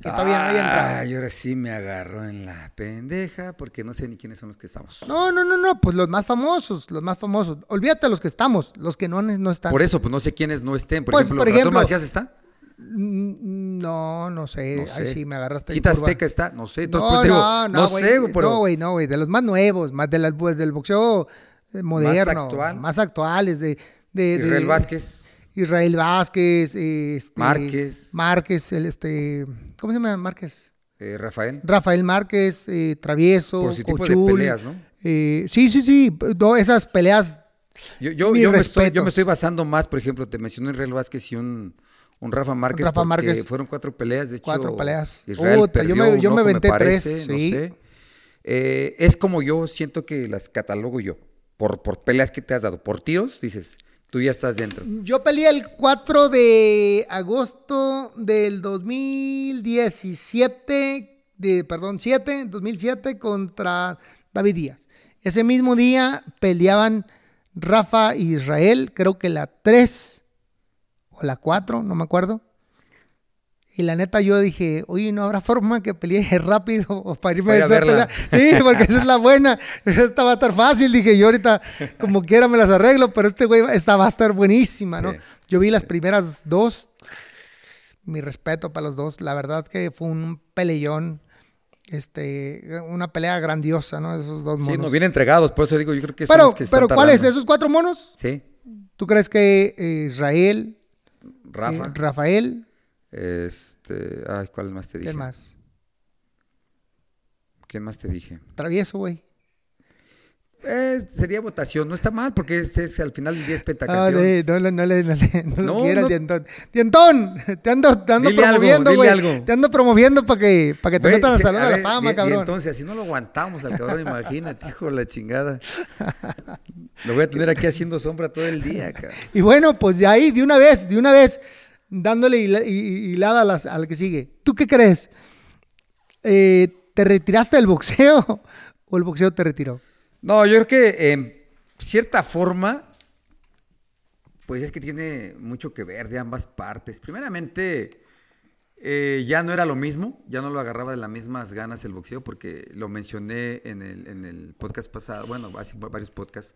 Que todavía no haya entrado. Ay, ahora sí me agarró en la pendeja porque no sé ni quiénes son los que estamos. No, no, no, no, pues los más famosos, los más famosos. Olvídate los que estamos, los que no, no están. Por eso, pues no sé quiénes no estén. Por Pues, ejemplo, por ¿Ratón ejemplo, Macías está? Mm, No, no sé. No Ay, sí, me agarraste. Quita. Azteca está, no sé. Entonces, no, pues, digo, no, no, no sé, pero No, güey, no, güey. De los más nuevos, más de pues, del boxeo eh, moderno. actual. Más actuales. De, de, de- Israel Vázquez. Israel Vázquez. este, Márquez. Márquez, el este. ¿Cómo se llama Márquez? eh, Rafael. Rafael Márquez, eh, Travieso. Por su tipo de peleas, ¿no? eh, sí, sí, sí. No, esas peleas. Yo, yo, me estoy, yo me estoy basando más, por ejemplo, te mencioné Israel Vázquez y un, un Rafa Márquez. Rafa Márquez. Fueron cuatro peleas, de hecho. Cuatro peleas. Israel Puta, yo perdió me- yo un me ojo, tres, parece, no sí. sé. Eh, es como yo siento que las catalogo yo. Por, por peleas que te has dado. Por tiros, dices, tú ya estás dentro. Yo peleé el 4 de agosto del 2017, de, perdón, 7, 2007 contra David Díaz. Ese mismo día peleaban Rafa y Israel, creo que la 3 o la 4, no me acuerdo. Y la neta yo dije, oye, ¿no habrá forma que pelee rápido o para irme a verla. Sí, porque esa es la buena. Esta va a estar fácil, dije yo ahorita como quiera me las arreglo, pero este güey, esta va a estar buenísima, ¿no? Sí, Yo vi las primeras dos, mi respeto para los dos, la verdad que fue un peleón, este, una pelea grandiosa, ¿no? Esos dos Sí, monos. no, bien entregados, por eso digo, yo creo que son pero, los que están pero ¿cuáles? ¿Esos cuatro monos? Sí, ¿Tú crees que eh, Israel, Rafa. eh, Rafael, Este, ay, ¿cuál más te dije? ¿quién más? ¿Quién más te dije? Travieso, güey. Eh, sería votación, no está mal porque es, es al final del día es Ah, pentacampeón. le- no, le- no, no, no. Dientón. Dientón, te ando, te ando Dile promoviendo, güey. Te ando promoviendo para que, para que te metan al Salón de la Fama, y cabrón. entonces, así no lo aguantamos al cabrón, imagínate, hijo de la chingada. Lo voy a tener aquí haciendo sombra todo el día, cabrón. Y bueno, pues de ahí, de una vez, de una vez, dándole hila- hi- hi- hilada a al que sigue. ¿Tú qué crees? Eh, ¿Te retiraste del boxeo o el boxeo te retiró? No, yo creo que en cierta forma, pues es que tiene mucho que ver de ambas partes. Primeramente, eh, ya no era lo mismo, ya no lo agarraba de las mismas ganas el boxeo, porque lo mencioné en el, en el podcast pasado, bueno, hace varios podcasts,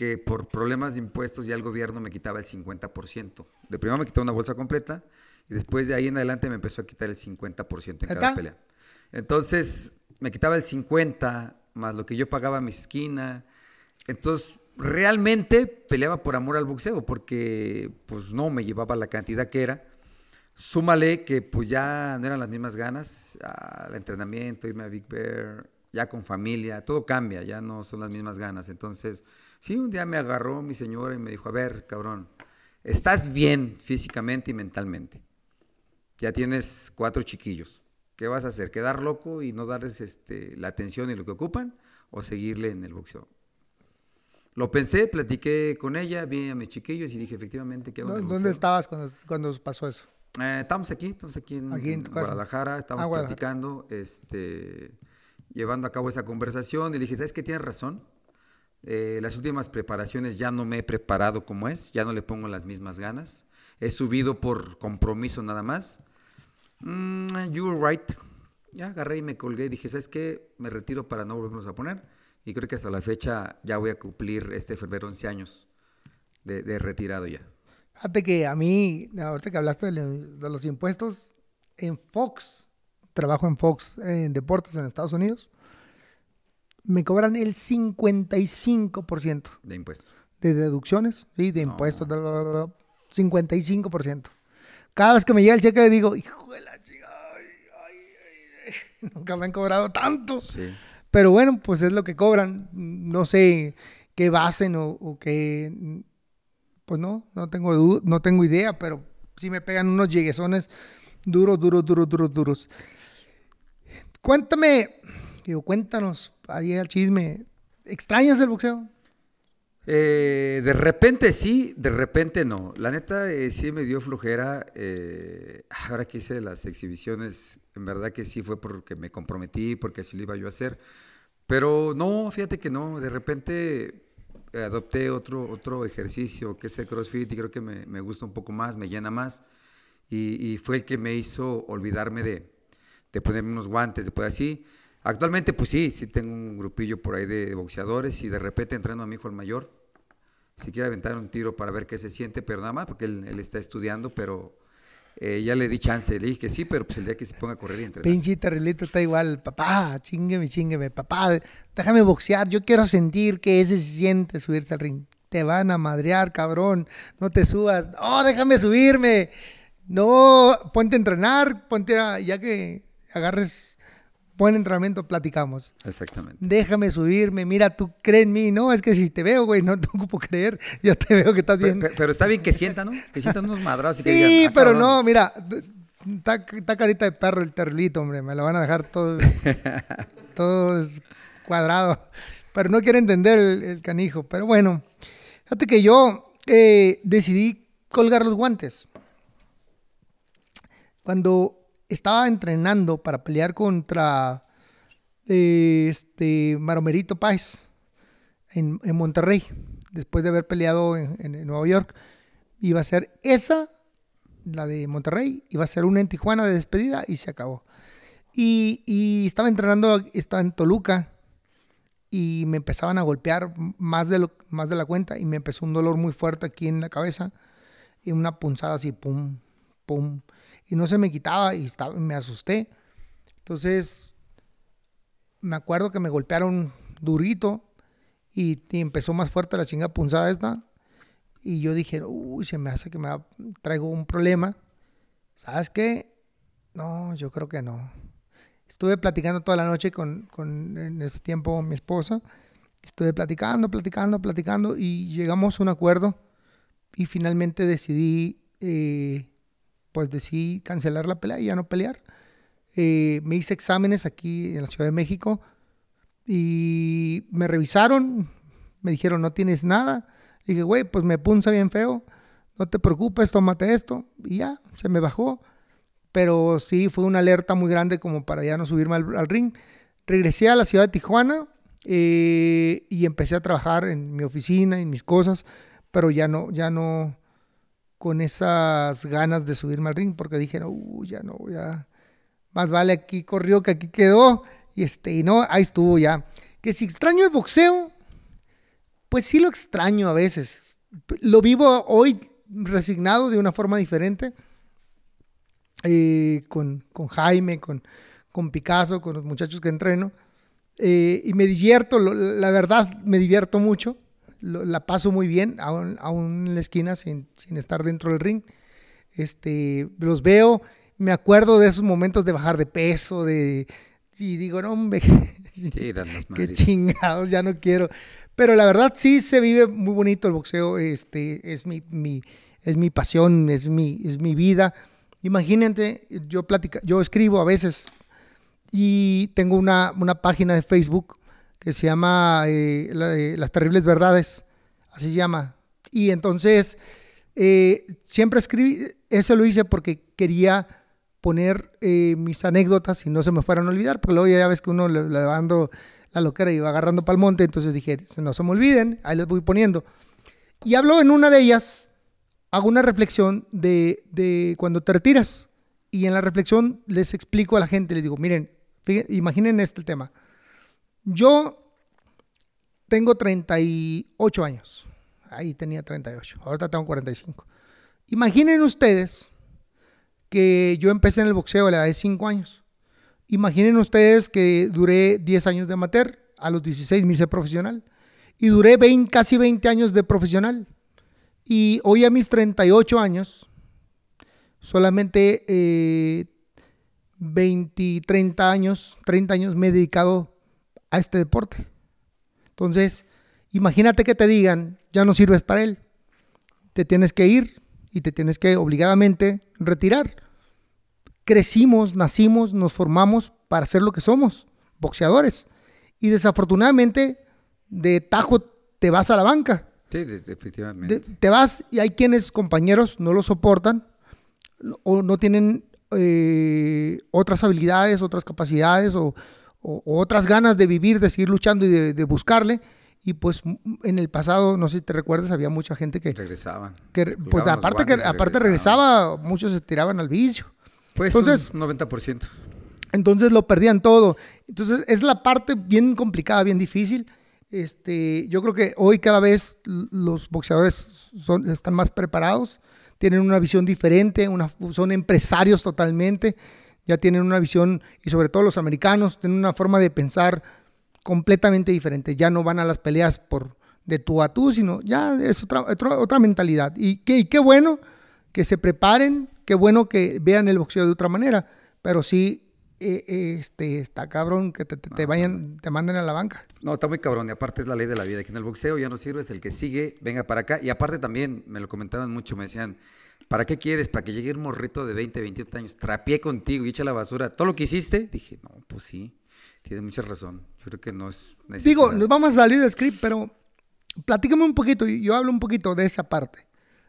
que por problemas de impuestos ya el gobierno me quitaba el 50%. De primero me quitaba una bolsa completa y después de ahí en adelante me empezó a quitar el 50% en cada pelea. Entonces, me quitaba el 50 más lo que yo pagaba a mis esquinas. Entonces, realmente peleaba por amor al boxeo, porque pues no me llevaba la cantidad que era. Súmale que pues ya no eran las mismas ganas al entrenamiento, irme a Big Bear, ya con familia, todo cambia, ya no son las mismas ganas. Entonces, sí, un día me agarró mi señora y me dijo, a ver, cabrón, estás bien físicamente y mentalmente. Ya tienes cuatro chiquillos. ¿Qué vas a hacer? ¿Quedar loco y no darles este, la atención y lo que ocupan? ¿O seguirle en el boxeo? Lo pensé, platiqué con ella, vi a mis chiquillos y dije, efectivamente, ¿qué hago ¿Dónde boxeo? estabas cuando, cuando pasó eso? Eh, estamos aquí, estamos aquí en, Aquí en en. Guadalajara, estamos Ah, Guadalajara. platicando, este, llevando a cabo esa conversación y le dije, ¿sabes qué? Tienes razón. Eh, las últimas preparaciones ya no me he preparado como es, ya no le pongo las mismas ganas. He subido por compromiso nada más. Mm, you're right. Ya agarré y me colgué y dije, ¿sabes qué? Me retiro para no volvernos a poner. Y creo que hasta la fecha ya voy a cumplir este febrero 11 años de, de retirado ya. Fíjate que a mí, ahorita que hablaste de, de los impuestos, en Fox, trabajo en Fox en deportes en Estados Unidos, me cobran el 55% De impuestos. de deducciones, sí, de impuestos, bla, bla, bla, 55%. Cada vez que me llega el cheque digo, hijo de la chica, ay, ay, ay, nunca me han cobrado tanto. Sí. Pero bueno, pues es lo que cobran. No sé qué basen o, o qué. Pues no, no tengo, no tengo idea, pero sí me pegan unos lleguesones duros, duros, duros, duros, duros. Cuéntame, digo, cuéntanos, ahí al chisme. ¿Extrañas el boxeo? Eh, de repente sí, de repente no. La neta eh, sí me dio flojera. eh, ahora que hice las exhibiciones, en verdad que sí fue porque me comprometí, porque así lo iba yo a hacer. Pero no, fíjate que no, de repente adopté otro, otro ejercicio que es el CrossFit y creo que me, me gusta un poco más, me llena más. Y, y fue el que me hizo olvidarme de, de ponerme unos guantes, de poder así. Actualmente, pues sí, sí tengo un grupillo por ahí de boxeadores y de repente entreno a mi hijo el mayor. Si quiere aventar un tiro para ver qué se siente, pero nada más porque él, está estudiando, pero eh, ya le di chance, le dije que sí, pero pues el día que se ponga a correr y entrenar. Pinche terrilito está igual. Papá, chingueme, chingueme. Papá, déjame boxear. Yo quiero sentir que ese se siente subirse al ring. Te van a madrear, cabrón. No te subas. No, déjame subirme. No, ponte a entrenar. Ponte a, ya que agarres buen entrenamiento, platicamos. Exactamente. Déjame subirme. Mira, tú crees en mí. No, es que si te veo, güey, no te ocupo creer. Yo te veo que estás bien. pe- Pero, está bien que sientan, ¿no? Que sientan unos madrazos y que Sí, digan, "Ah, pero cabrón". no, mira, está, carita de perro el terrilito, hombre, me lo van a dejar todo, todo cuadrado, pero no quiere entender el, el canijo, pero bueno, fíjate que yo eh, decidí colgar los guantes. Cuando estaba entrenando para pelear contra este Maromerito Páez en, en Monterrey, después de haber peleado en, en- en Nueva York, iba a ser esa, la de Monterrey, iba a ser una en Tijuana de despedida y se acabó. Y, y estaba entrenando, estaba en Toluca y me empezaban a golpear más de, lo, más de la cuenta y me empezó un dolor muy fuerte aquí en la cabeza y una punzada así, pum, pum, y no se me quitaba y estaba, me asusté. Entonces, me acuerdo que me golpearon durito y, y empezó más fuerte la chinga punzada esta. Y yo dije, uy, se me hace que me va- traigo un problema. ¿Sabes qué? No, yo creo que no. Estuve platicando toda la noche con, con en ese tiempo mi esposa. Estuve platicando, platicando, platicando y llegamos a un acuerdo y finalmente decidí, eh, pues decidí cancelar la pelea y ya no pelear. Eh, me hice exámenes aquí en la Ciudad de México y me revisaron, me dijeron, no tienes nada. Dije, güey, pues me punza bien feo, no te preocupes, tómate esto. Y ya, se me bajó. Pero sí, fue una alerta muy grande como para ya no subirme al, al ring. Regresé a la ciudad de Tijuana eh, y empecé a trabajar en mi oficina, en mis cosas, pero ya no, ya no con esas ganas de subirme al ring, porque dije, no, ya no, ya, más vale aquí corrió que aquí quedó. Y este, y no, ahí estuvo ya. Que si extraño el boxeo, pues sí lo extraño a veces. Lo vivo hoy resignado de una forma diferente. eh, con, con Jaime, con, con Picasso, con los muchachos que entreno. eh, y me divierto, la verdad, me divierto mucho. Lo- la paso muy bien, aún, aún en la esquina, sin, sin estar dentro del ring. Este, los veo, me acuerdo de esos momentos de bajar de peso, de... Y digo, no, hombre, Sí, Qué chingados, ya no quiero. Pero la verdad sí se vive muy bonito el boxeo. Este, es mi, mi- es mi pasión, es mi, es mi vida. Imagínate, yo platica, yo escribo a veces y tengo una, una página de Facebook que se llama eh, la Las Terribles Verdades, así se llama. Y entonces eh, siempre escribí, eso lo hice porque quería poner eh, mis anécdotas y no se me fueran a olvidar, porque luego ya ves que uno le, le va dando la loquera y va agarrando pa'l monte, entonces dije, no se me olviden, ahí les voy poniendo. Y hablo en una de ellas, hago una reflexión de, de cuando te retiras. Y en la reflexión les explico a la gente, les digo, miren, fíjense, imaginen este tema. Yo tengo 38 años. Ahí tenía 38. Ahorita tengo 45. Imaginen ustedes que yo empecé en el boxeo a la edad de 5 años. Imaginen ustedes que duré 10 años de amateur. A los 16 me hice profesional. Y duré 20 casi 20 años de profesional. Y hoy a mis 38 años, solamente eh, 20, 30 años, 30 años me he dedicado a este deporte. Entonces, imagínate que te digan, ya no sirves para él. Te tienes que ir y te tienes que obligadamente retirar. Crecimos, nacimos, nos formamos para ser lo que somos, boxeadores. Y desafortunadamente, de tajo te vas a la banca. Sí, definitivamente. De- te vas y hay quienes, compañeros, no lo soportan o no tienen eh, otras habilidades, otras capacidades o, o- o otras ganas de vivir, de seguir luchando y de, de buscarle. Y pues en el pasado, no sé si te recuerdas, había mucha gente que, Regresaban. que, pues aparte que aparte regresaba, muchos se tiraban al vicio. Pues Entonces- un 90%. Entonces lo perdían todo. Entonces es la parte bien complicada, bien difícil. Este, yo creo que hoy cada vez los boxeadores son, están más preparados, tienen una visión diferente, una, son empresarios totalmente, ya tienen una visión, y sobre todo los americanos, tienen una forma de pensar completamente diferente. Ya no van a las peleas por de tú a tú, sino ya es otra, otra, otra mentalidad. Y qué, y qué bueno que se preparen, qué bueno que vean el boxeo de otra manera, pero sí eh, eh, este, está cabrón que te, te- te vayan, te manden a la banca. No, está muy cabrón. Y aparte es la ley de la vida. Aquí en el boxeo ya no sirves, el que sigue, venga para acá. Y aparte también, me lo comentaban mucho, me decían, ¿para qué quieres? ¿Para que llegue un morrito de 20, 28 años? Trapié contigo y echa la basura. ¿Todo lo que hiciste? Dije, no, pues sí, tienes mucha razón. Yo creo que no es necesidad. Digo, nos vamos a salir de script, pero platícame un poquito, y yo hablo un poquito de esa parte,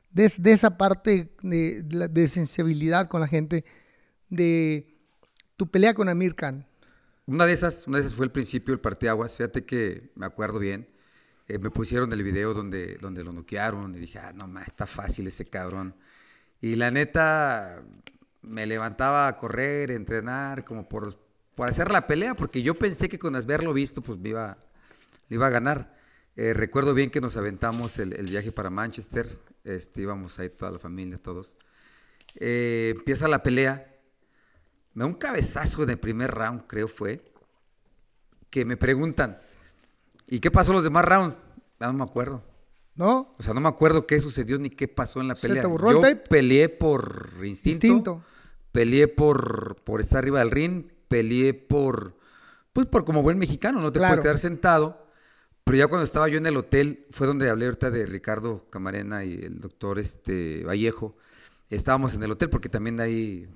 de, de esa parte de, sensibilidad con la gente, de tu pelea con Amir Khan. Una de esas, una de esas fue el principio del parteaguas. Fíjate que me acuerdo bien. eh, me pusieron el video donde, donde lo noquearon y dije, ah, no más, está fácil ese cabrón. Y la neta, me levantaba a correr, a entrenar, como por, hacer la pelea, porque yo pensé que con haberlo visto, pues me iba, iba a ganar. Eh, recuerdo bien que nos aventamos el, viaje para Manchester, este, íbamos ahí toda la familia, todos. Eh, empieza la pelea, me da un cabezazo el primer round, creo fue, que me preguntan, ¿y qué pasó los demás rounds? Ah, no me acuerdo. ¿No? O sea, no me acuerdo qué sucedió ni qué pasó en la ¿Se te pelea. Yo tape? peleé por instinto, Instinto. peleé por, por estar arriba del ring, peleé por, pues por como buen mexicano, no te Claro. puedes quedar sentado. Pero ya cuando estaba yo en el hotel, fue donde hablé ahorita de Ricardo Camarena y el doctor este, Vallejo. Estábamos en el hotel porque también ahí,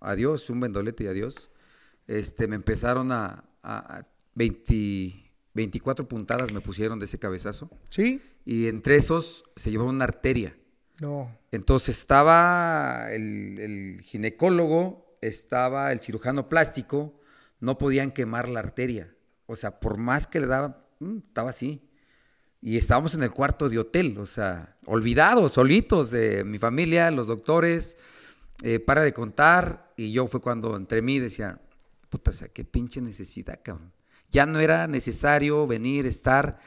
adiós, un vendolete y adiós. Este, me empezaron a, a, a 20 24 puntadas me pusieron de ese cabezazo. ¿Sí? Y entre esos se llevaba una arteria. No. Entonces estaba el, el ginecólogo, estaba el cirujano plástico, no podían quemar la arteria. O sea, por más que le daban, mm, estaba así. Y estábamos en el cuarto de hotel, o sea, olvidados, solitos de mi familia, los doctores, eh, para de contar. Y yo fue cuando entre mí decía, puta, o sea, qué pinche necesidad, cabrón. Ya no era necesario venir, estar.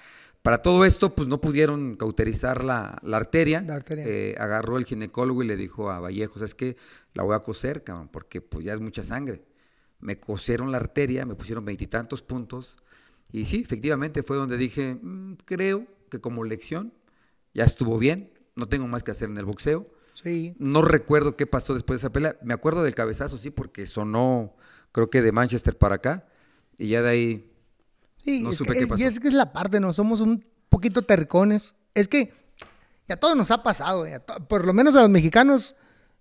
Para todo esto, pues no pudieron cauterizar la, la arteria. La arteria. Eh, agarró el ginecólogo y le dijo a Vallejo, ¿sabes qué? La voy a coser, cabrón, porque pues ya es mucha sangre. Me cosieron la arteria, me pusieron veintitantos puntos. Y sí, efectivamente fue donde dije, "Mm, creo que como lección ya estuvo bien, no tengo más que hacer en el boxeo. Sí. No recuerdo qué pasó después de esa pelea. Me acuerdo del cabezazo, sí, porque sonó, creo que de Manchester para acá. Y ya de ahí, Sí, No es supe que, qué es- y es que es la parte, ¿no? Somos un poquito tercones. Es que ya a todos nos ha pasado, eh, por lo menos a los mexicanos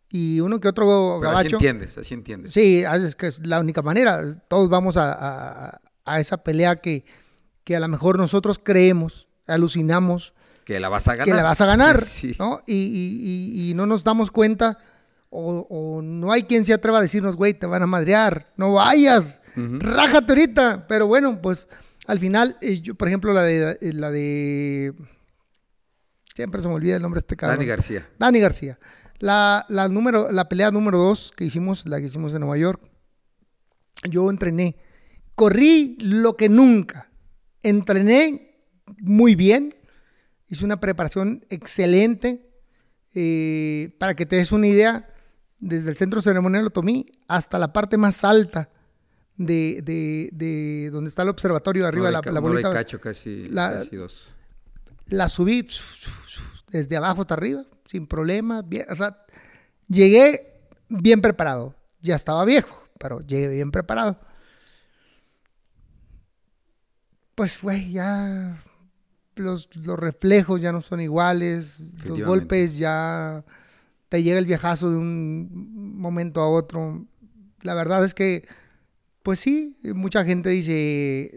y uno que otro pero así entiendes, así entiendes. Sí, es que es la única manera. Todos vamos a, a- a esa pelea que, que a lo mejor nosotros creemos, alucinamos Que la vas a ganar. que la vas a ganar, Sí. ¿no? Y, y- y- y no nos damos cuenta o, o no hay quien se atreva a decirnos, güey, te van a madrear, no vayas, rájate ahorita. Pero bueno, pues al final, eh, yo, por ejemplo, la de, eh, la de... Siempre se me olvida el nombre de este cabrón. Dani García. Dani García. La, la, número, la pelea número dos que hicimos, la que hicimos en Nueva York, yo entrené. Corrí lo que nunca. Entrené muy bien. Hice una preparación excelente. Eh, para que te des una idea, desde el centro ceremonial Otomí hasta la parte más alta de, de- de donde está el observatorio de arriba, Hora la, la bolita, cacho, casi, la- casi dos. la subí desde abajo hasta arriba, sin problema. bien- o sea, llegué bien preparado. Ya estaba viejo, pero llegué bien preparado. Pues, güey, ya los, los reflejos ya no son iguales, los golpes ya te llega el viejazo de un momento a otro. La verdad es que, pues sí, mucha gente dice,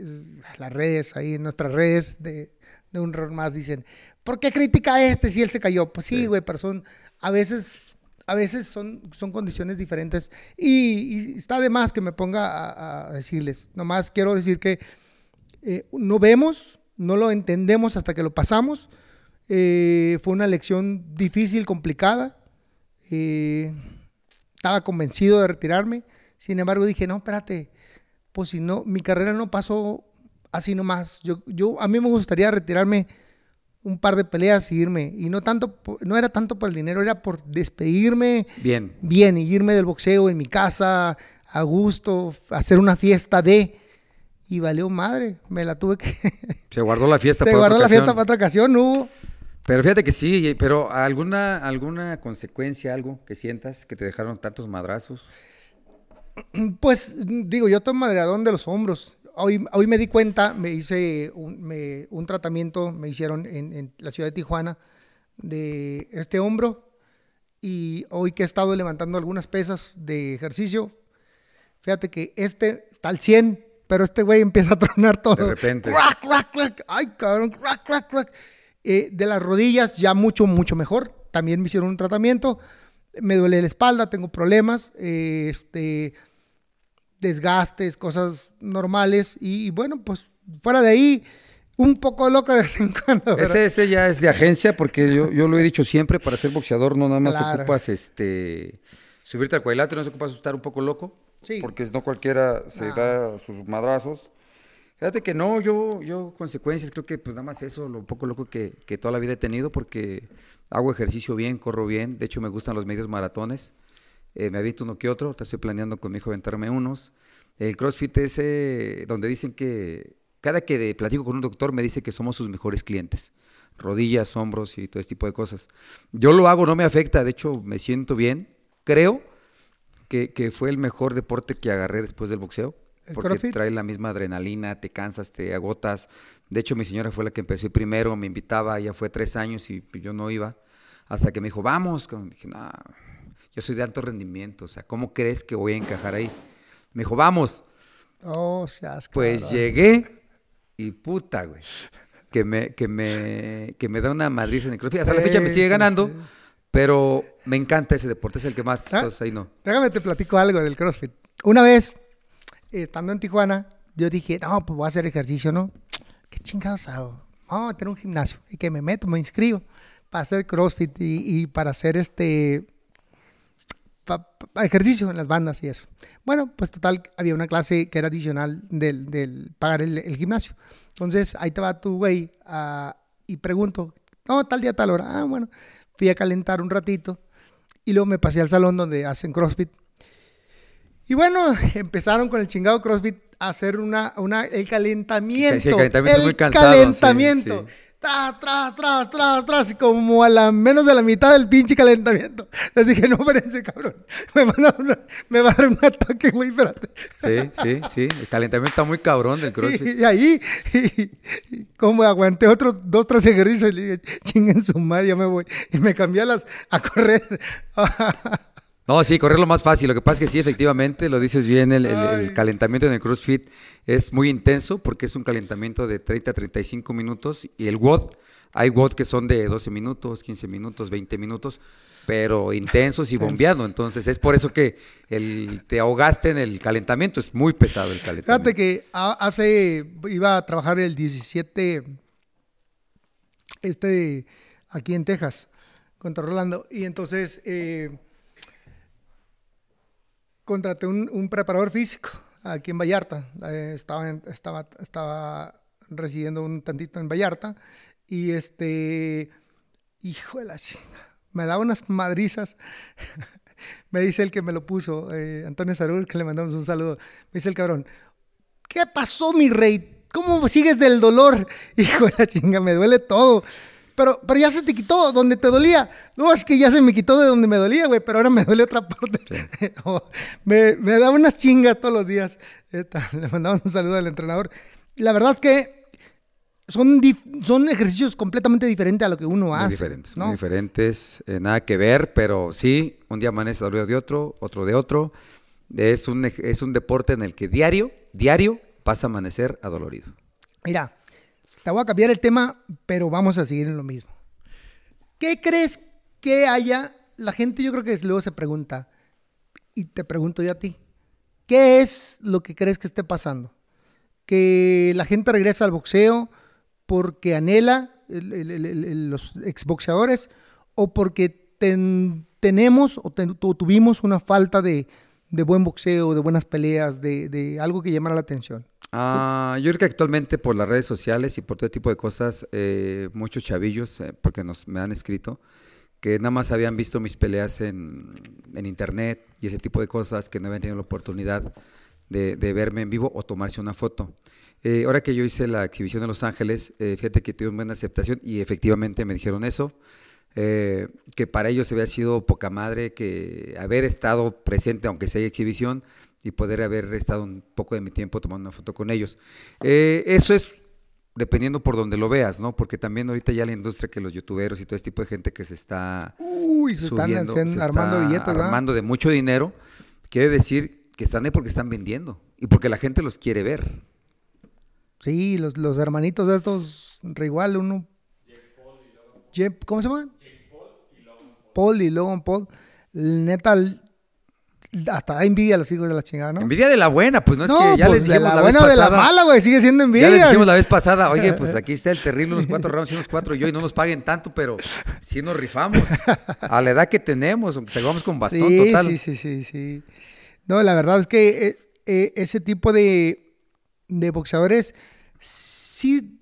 las redes, ahí en nuestras redes de, de un error más dicen, ¿por qué critica a este si él se cayó? Pues sí, Sí. güey, pero son, a veces, a veces son, son condiciones diferentes y, y está de más que me ponga a, a decirles. Nomás quiero decir que eh, no vemos, no lo entendemos hasta que lo pasamos. Eh, fue una lección difícil, complicada. Eh, estaba convencido de retirarme. Sin embargo, dije, no, espérate, pues si no, mi carrera no pasó así nomás. Yo, yo, a mí me gustaría retirarme un par de peleas y irme. Y no tanto, no era tanto por el dinero, era por despedirme Bien. bien y irme del boxeo en mi casa, a gusto, hacer una fiesta de. Y valió madre, me la tuve que. Se guardó la fiesta Se para otra guardó la ocasión. fiesta para otra ocasión, no hubo. Pero fíjate que sí, pero alguna, alguna consecuencia, algo que sientas que te dejaron tantos madrazos. Pues digo, yo estoy madreadón de los hombros. Hoy, hoy me di cuenta, me hice un, me- un tratamiento, me hicieron en, en la ciudad de Tijuana de este hombro. Y hoy que he estado levantando algunas pesas de ejercicio, fíjate que este está al 100, pero este güey empieza a tronar todo. De repente. Crack, crack, crack. Ay, cabrón, crack, crack, crack. Eh, de las rodillas ya mucho, mucho mejor. También me hicieron un tratamiento. Me duele la espalda, tengo problemas. eh, este desgastes, cosas normales y, y bueno, pues fuera de ahí, un poco loco de vez en cuando. Ese, ese ya es de agencia, porque yo, yo lo he dicho siempre, para ser boxeador no nada más Claro. ocupas este subirte al cuadrilátero, no se ocupas estar un poco loco, Sí. porque no cualquiera se da sus madrazos. Fíjate que no, yo, yo consecuencias creo que pues nada más eso, lo poco loco que, que toda la vida he tenido, porque hago ejercicio bien, corro bien, de hecho me gustan los medios maratones, eh, me aviento uno que otro, te estoy planeando con mi hijo aventarme unos. El CrossFit es eh, donde dicen que cada que de- platico con un doctor me dice que somos sus mejores clientes. Rodillas, hombros y todo ese tipo de cosas. Yo lo hago, no me afecta, de hecho me siento bien. Creo que, que fue el mejor deporte que agarré después del boxeo. ¿El Porque CrossFit? trae la misma adrenalina, te cansas, te agotas. De hecho, mi señora fue la que empezó primero, me invitaba, ella fue tres años y yo no iba. Hasta que me dijo, vamos. Dije, no, yo soy de alto rendimiento, o sea, ¿cómo crees que voy a encajar ahí? Me dijo, vamos. Oh, seas Pues llegué y puta, güey. Que me, que me, que me da una madriza en el CrossFit. Hasta la fecha me sigue sí, ganando, sí. pero me encanta ese deporte, es el que más, ¿Ah? entonces ahí no. Déjame te platico algo del CrossFit. Una vez, estando en Tijuana, yo dije, no, pues voy a hacer ejercicio, ¿no? ¿Qué chingados hago? Vamos a tener un gimnasio. Y que me meto, me inscribo para hacer CrossFit y, y para hacer este pa- pa- ejercicio en las bandas y eso. Bueno, pues total, había una clase que era adicional del, del pagar el, el gimnasio. Entonces, ahí te va tu güey ah, y pregunto, no, tal día, tal hora. Ah, bueno, fui a calentar un ratito y luego me pasé al salón donde hacen CrossFit. Y bueno, empezaron con el chingado CrossFit a hacer una, una, el calentamiento. Sí, el calentamiento el muy cansado, sí, calentamiento. sí. Tras, tras, tras, tras, tras, y como a la menos de la mitad del pinche calentamiento. Les dije, no, espérense, cabrón. Me, van a me va a dar un ataque, güey, espérate. Sí, sí, sí. El calentamiento está muy cabrón del CrossFit. Y, ahí, y- y como aguanté otros dos, tres ejercicios y le dije, chinguen su madre, ya me voy. Y me cambié a, las, a correr. No, sí, correr lo más fácil. Lo que pasa es que sí, efectivamente, lo dices bien, el, el- el Ay. calentamiento en el CrossFit es muy intenso porque es un calentamiento de 30 a 35 minutos y el WOD, hay WOD que son de 12 minutos, 15 minutos, 20 minutos, pero intensos y bombeando. Entonces, es por eso que el, te ahogaste en el calentamiento. Es muy pesado el calentamiento. Fíjate que hace, iba a trabajar el 17, este, aquí en Texas, contra Rolando, y entonces eh, contraté un, un preparador físico aquí en Vallarta. Eh, estaba, estaba, estaba residiendo un tantito en Vallarta, y este, hijo de la chinga, me daba unas madrizas. me dice el que me lo puso, eh, Antonio Sarur, que le mandamos un saludo. Me dice el cabrón, ¿qué pasó, mi rey? ¿Cómo sigues del dolor? Hijo de la chinga, me duele todo. Pero, pero ya se te quitó donde te dolía. No, es que ya se me quitó de donde me dolía, güey, pero ahora me duele otra parte. Oh, me, me da unas chingas todos los días. Le mandamos un saludo al entrenador. La verdad que son, son ejercicios completamente diferentes a lo que uno Muy hace. diferentes, ¿no? muy diferentes, eh, nada que ver, pero sí, un día amanece dolido de otro, otro de otro. Es un, es un deporte en el que diario, diario, vas a amanecer adolorido. Mira, te voy a cambiar el tema, pero vamos a seguir en lo mismo. ¿Qué crees que haya la gente yo creo que luego se pregunta, y te pregunto yo a ti, ¿qué es lo que crees que esté pasando? ¿Que la gente regresa al boxeo porque anhela el- el- el- el- el- los exboxeadores o porque ten- tenemos o, tuvimos una falta de, de buen boxeo, de buenas peleas, de, de algo que llamara la atención? Ah, yo creo que actualmente por las redes sociales y por todo tipo de cosas, eh, muchos chavillos, eh, porque nos me han escrito, que nada más habían visto mis peleas en, en internet y ese tipo de cosas, que no habían tenido la oportunidad de, verme en vivo o tomarse una foto. Eh, ahora que yo hice la exhibición en Los Ángeles, fíjate que tuve una buena aceptación y efectivamente me dijeron eso, eh, que para ellos había sido poca madre que haber estado presente, aunque sea exhibición, y poder haber estado un poco de mi tiempo tomando una foto con ellos. Eh, eso es dependiendo por donde lo veas, ¿no? Porque también ahorita ya la industria que los youtuberos y todo este tipo de gente que se está Uy, se subiendo, se armando está billetes, ¿verdad? armando de mucho dinero, quiere decir que están ahí porque están vendiendo y porque la gente los quiere ver. Sí, los, los hermanitos de estos, re igual, uno. Jeff- ¿Cómo se llaman? Paul y Logan Paul. Neta, hasta da envidia a los hijos de la chingada, ¿no? Envidia de la buena, pues no es que ya pues, les de dijimos la la, vez buena o de la pasada. mala, güey, sigue siendo envidia. Ya les dijimos la vez pasada, oye, pues aquí está el terrible, unos cuatro rounds y unos cuatro yo, y no nos paguen tanto, pero sí nos rifamos. A la edad que tenemos, aunque salgamos con bastón sí, total. Sí, sí, sí, sí. No, la verdad es que eh, eh, ese tipo de, de boxeadores sí,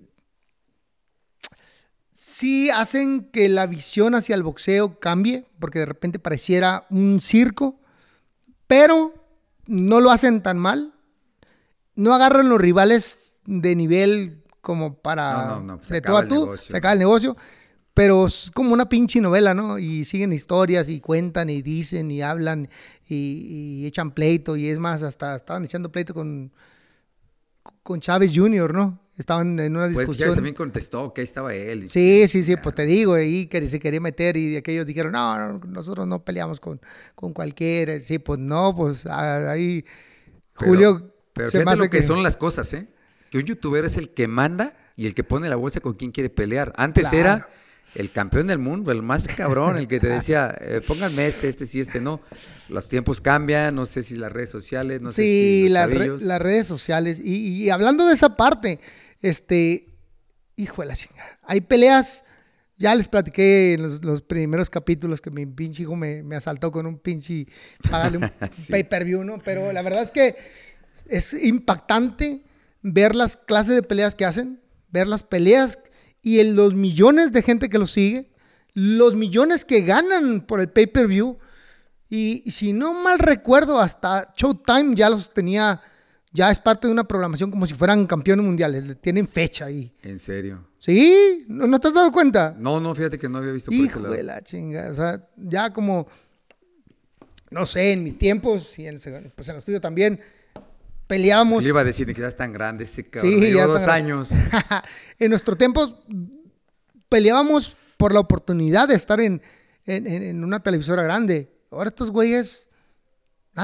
sí hacen que la visión hacia el boxeo cambie, porque de repente pareciera un circo, pero no lo hacen tan mal. No agarran los rivales de nivel como para No, no, de tú a tú, negocio. se acaba el negocio. Pero es como una pinche novela, ¿no? Y siguen historias y cuentan y dicen y hablan y, y echan pleito. Y es más, hasta estaban echando pleito con, con Chávez Jr., ¿no? Estaban en una Pues discusión. Chávez también contestó que ahí estaba él. Sí, sí, sí, pues te digo, ahí que se quería meter y aquellos dijeron, no, no, nosotros no peleamos con, con cualquiera. Sí, pues no, pues ah, ahí Pero- Julio Pero se fíjate lo que, son las cosas, ¿eh? Que un youtuber es el que manda y el que pone la bolsa con quien quiere pelear. Antes Claro. era el campeón del mundo, el más cabrón, el que te decía, eh, pónganme este, este sí, este no. Los tiempos cambian, no sé si las redes sociales, no sé si sí, las re- las redes sociales. Y, y hablando de esa parte, este, hijo de la chingada, hay peleas, ya les platiqué en los, los primeros capítulos que mi pinche hijo me, me asaltó con un pinche, págale un Sí. pay-per-view, ¿no? Pero la verdad es que es impactante ver las clases de peleas que hacen, ver las peleas y en los millones de gente que los sigue, los millones que ganan por el pay-per-view. Y, y si no mal recuerdo, hasta Showtime ya los tenía, ya es parte de una programación como si fueran campeones mundiales, le tienen fecha ahí. En serio. ¿Sí? ¿No, no te has dado cuenta? No, no, fíjate que no había visto por ese lado. de la chinga, o sea, ya como, no sé, en mis tiempos y en, pues en los tuyos también, peleábamos. Le iba a decir que ya es tan grande ese cabrón. Sí, Llevo dos años. en nuestro tiempo peleábamos por la oportunidad de estar en- en- en una televisora grande. Ahora estos güeyes,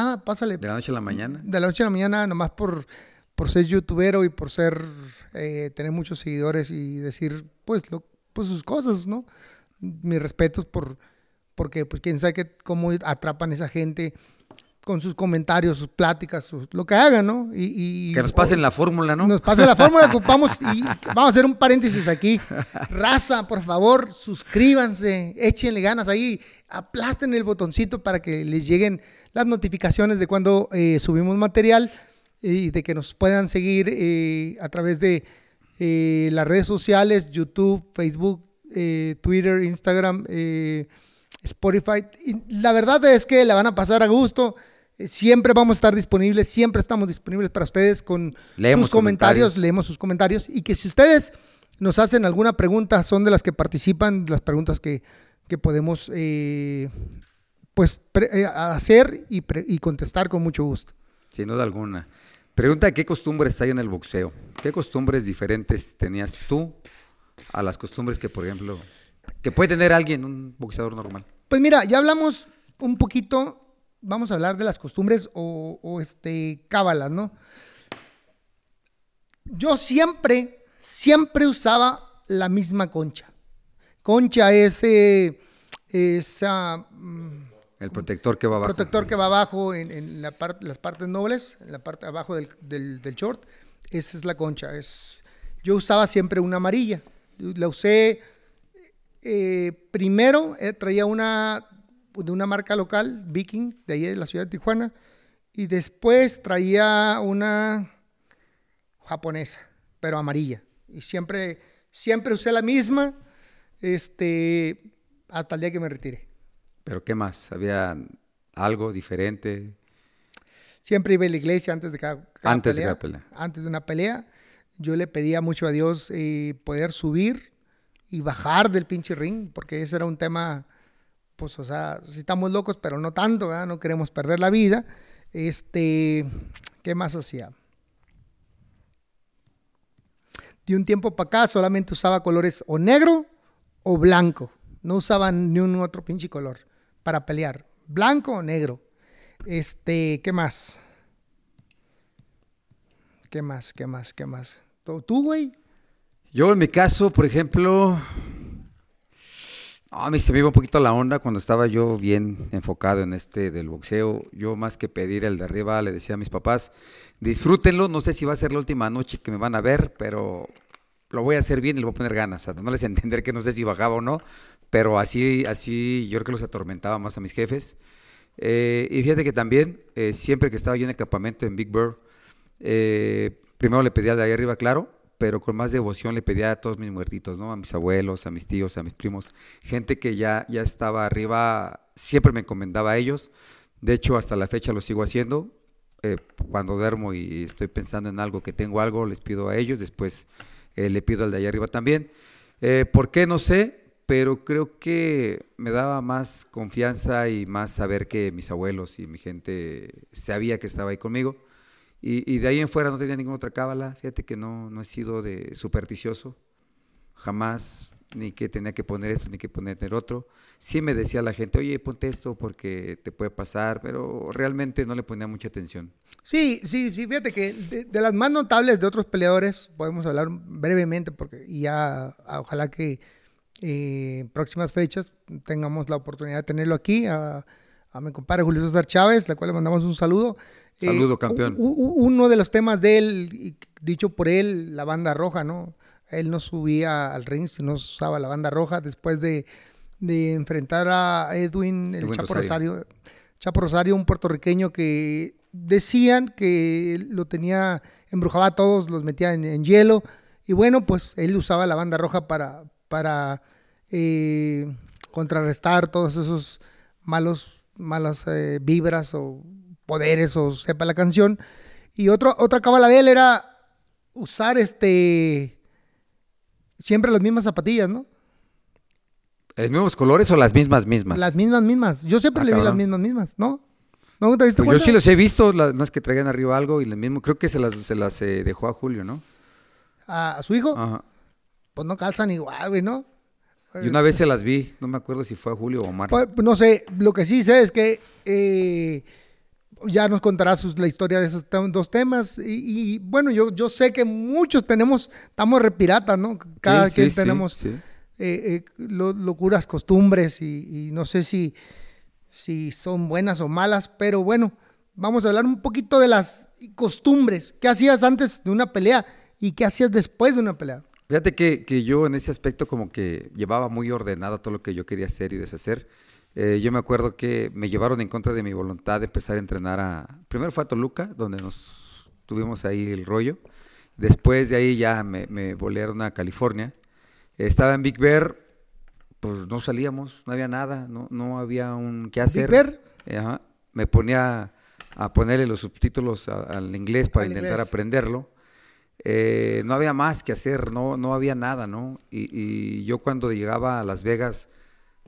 nada, pásale. De la noche a la mañana. De la noche a la mañana, nomás por, por ser youtubero y por ser, eh, tener muchos seguidores y decir, pues, lo- pues sus cosas, ¿no? Mis respetos por, porque, pues, quién sabe qué- cómo atrapan a esa gente con sus comentarios, sus pláticas, sus- lo que hagan, ¿no? Y, y- Que nos pasen la fórmula, ¿no? nos pase la fórmula que ocupamos y vamos a hacer un paréntesis aquí. Raza, por favor, suscríbanse, échenle ganas ahí, aplasten el botoncito para que les lleguen las notificaciones de cuando eh, subimos material y de que nos puedan seguir eh, a través de eh, las redes sociales, YouTube, Facebook, Twitter, Instagram, Spotify. Y la verdad es que la van a pasar a gusto. Siempre vamos a estar disponibles, siempre estamos disponibles para ustedes con Leemos sus comentarios, comentarios. leemos sus comentarios y que si ustedes nos hacen alguna pregunta, son de las que participan, las preguntas que, que podemos eh, pues eh, hacer y, contestar con mucho gusto. Sin duda alguna. Pregunta, ¿qué costumbres hay en el boxeo? ¿Qué costumbres diferentes tenías tú a las costumbres que, por ejemplo, que puede tener alguien, un boxeador normal? Pues mira, ya hablamos un poquito, vamos a hablar de las costumbres o, o, este cábalas, ¿no? Yo siempre, siempre usaba la misma concha. Concha es eh, esa mm, El protector que va abajo. protector que va abajo en, en la las partes nobles, en la parte abajo del, del- del short, esa es la concha. Es, yo usaba siempre una amarilla. La usé eh, primero, eh, traía una de una marca local, Viking, de ahí de la ciudad de Tijuana, y después traía una japonesa, pero amarilla. Y siempre, siempre usé la misma, este, hasta el día que me retiré. Pero ¿qué más? ¿Había algo diferente? Siempre iba a la iglesia antes de cada, cada Antes de cada pelea. Antes de una pelea. Yo le pedía mucho a Dios eh, poder subir y bajar del pinche ring, porque ese era un tema, pues, o sea, si estamos locos, pero no tanto, ¿verdad? No queremos perder la vida. Este, ¿qué más hacía? De un tiempo para acá solamente usaba colores o negro o blanco. No usaba ni un otro pinche color para pelear. Blanco o negro. Este, ¿qué más? ¿Qué más? ¿Qué más? ¿Qué más? ¿Tú, güey? Yo en mi caso, por ejemplo, a mí se me iba un poquito la onda cuando estaba yo bien enfocado en este del boxeo. Yo más que pedir el de arriba le decía a mis papás, disfrútenlo, no sé si va a ser la última noche que me van a ver, pero lo voy a hacer bien y le voy a poner ganas. No les entender que no sé si bajaba o no, pero así, así yo creo que los atormentaba más a mis jefes. Eh, y fíjate que también, eh, siempre que estaba yo en el campamento en Big Bird, eh, primero le pedía de ahí arriba, claro, pero con más devoción le pedía a todos mis muertitos, ¿no? A mis abuelos, a mis tíos, a mis primos, gente que ya, ya estaba arriba, siempre me encomendaba a ellos. De hecho, hasta la fecha lo sigo haciendo. Cuando duermo y estoy pensando en algo, que tengo algo, les pido a ellos, después le pido al de allá arriba también. ¿Por qué? No sé, pero creo que me daba más confianza y más saber que mis abuelos y mi gente sabía que estaba ahí conmigo. Y, de ahí en fuera no tenía ninguna otra cábala. Fíjate que no, no he sido de supersticioso. Jamás, ni que tenía que poner esto, ni que poner otro. Sí me decía la gente, oye, ponte esto porque te puede pasar, pero realmente no le ponía mucha atención. Sí, sí, sí, fíjate que de, de las más notables de otros peleadores, podemos hablar brevemente, porque ya ah, ojalá que eh, en próximas fechas tengamos la oportunidad de tenerlo aquí, a, a mi compadre Julio César Chávez, la cual le mandamos un saludo. Eh, Saludo, campeón. u- u- uno de los temas de él, dicho por él, la banda roja, ¿no? Él no subía al ring, sino usaba la banda roja después de, de enfrentar a Edwin, el Edwin Chapo Rosario. Rosario. Chapo Rosario, un puertorriqueño que decían que lo tenía, embrujaba a todos, los metía en, en hielo. Y bueno, pues él usaba la banda roja para, para eh, contrarrestar todos esos malos, malas eh, vibras o poderes o sepa la canción. Y otro, otra cábala de él era usar este siempre las mismas zapatillas, ¿no? ¿Los mismos colores o las mismas mismas? Las mismas mismas. Yo siempre Ah, le vi las mismas mismas, ¿no? ¿No te diste Pues yo sí los he visto, la- no es que traigan arriba algo y lo mismo, creo que se las, se las eh, dejó a Julio, ¿no? a, a su hijo, Ajá. Pues no calzan igual, güey, ¿no? Y una vez se las vi, no me acuerdo si fue a Julio o Omar. Pues, no sé, lo que sí sé es que eh, ya nos contará sus- la historia de esos dos temas. Y, y, bueno, yo, yo sé que muchos tenemos, estamos repiratas, ¿no? Cada Sí, quien sí, tenemos sí. eh, eh, lo- locuras, costumbres y, y no sé si, si son buenas o malas, pero bueno, vamos a hablar un poquito de las costumbres. ¿Qué hacías antes de una pelea y qué hacías después de una pelea? Fíjate que, que yo en ese aspecto como que llevaba muy ordenado todo lo que yo quería hacer y deshacer. Eh, yo me acuerdo que me llevaron en contra de mi voluntad de empezar a entrenar a... Primero fue a Toluca, donde nos tuvimos ahí el rollo. Después de ahí ya me, me volaron a California. Estaba en Big Bear, pues no salíamos, no había nada, no, no había un qué hacer. Bear? Eh, ajá. Me ponía a ponerle los subtítulos al inglés para intentar inglés. aprenderlo. Eh, no había más que hacer, no, no había nada, ¿no? Y, yo cuando llegaba a Las Vegas,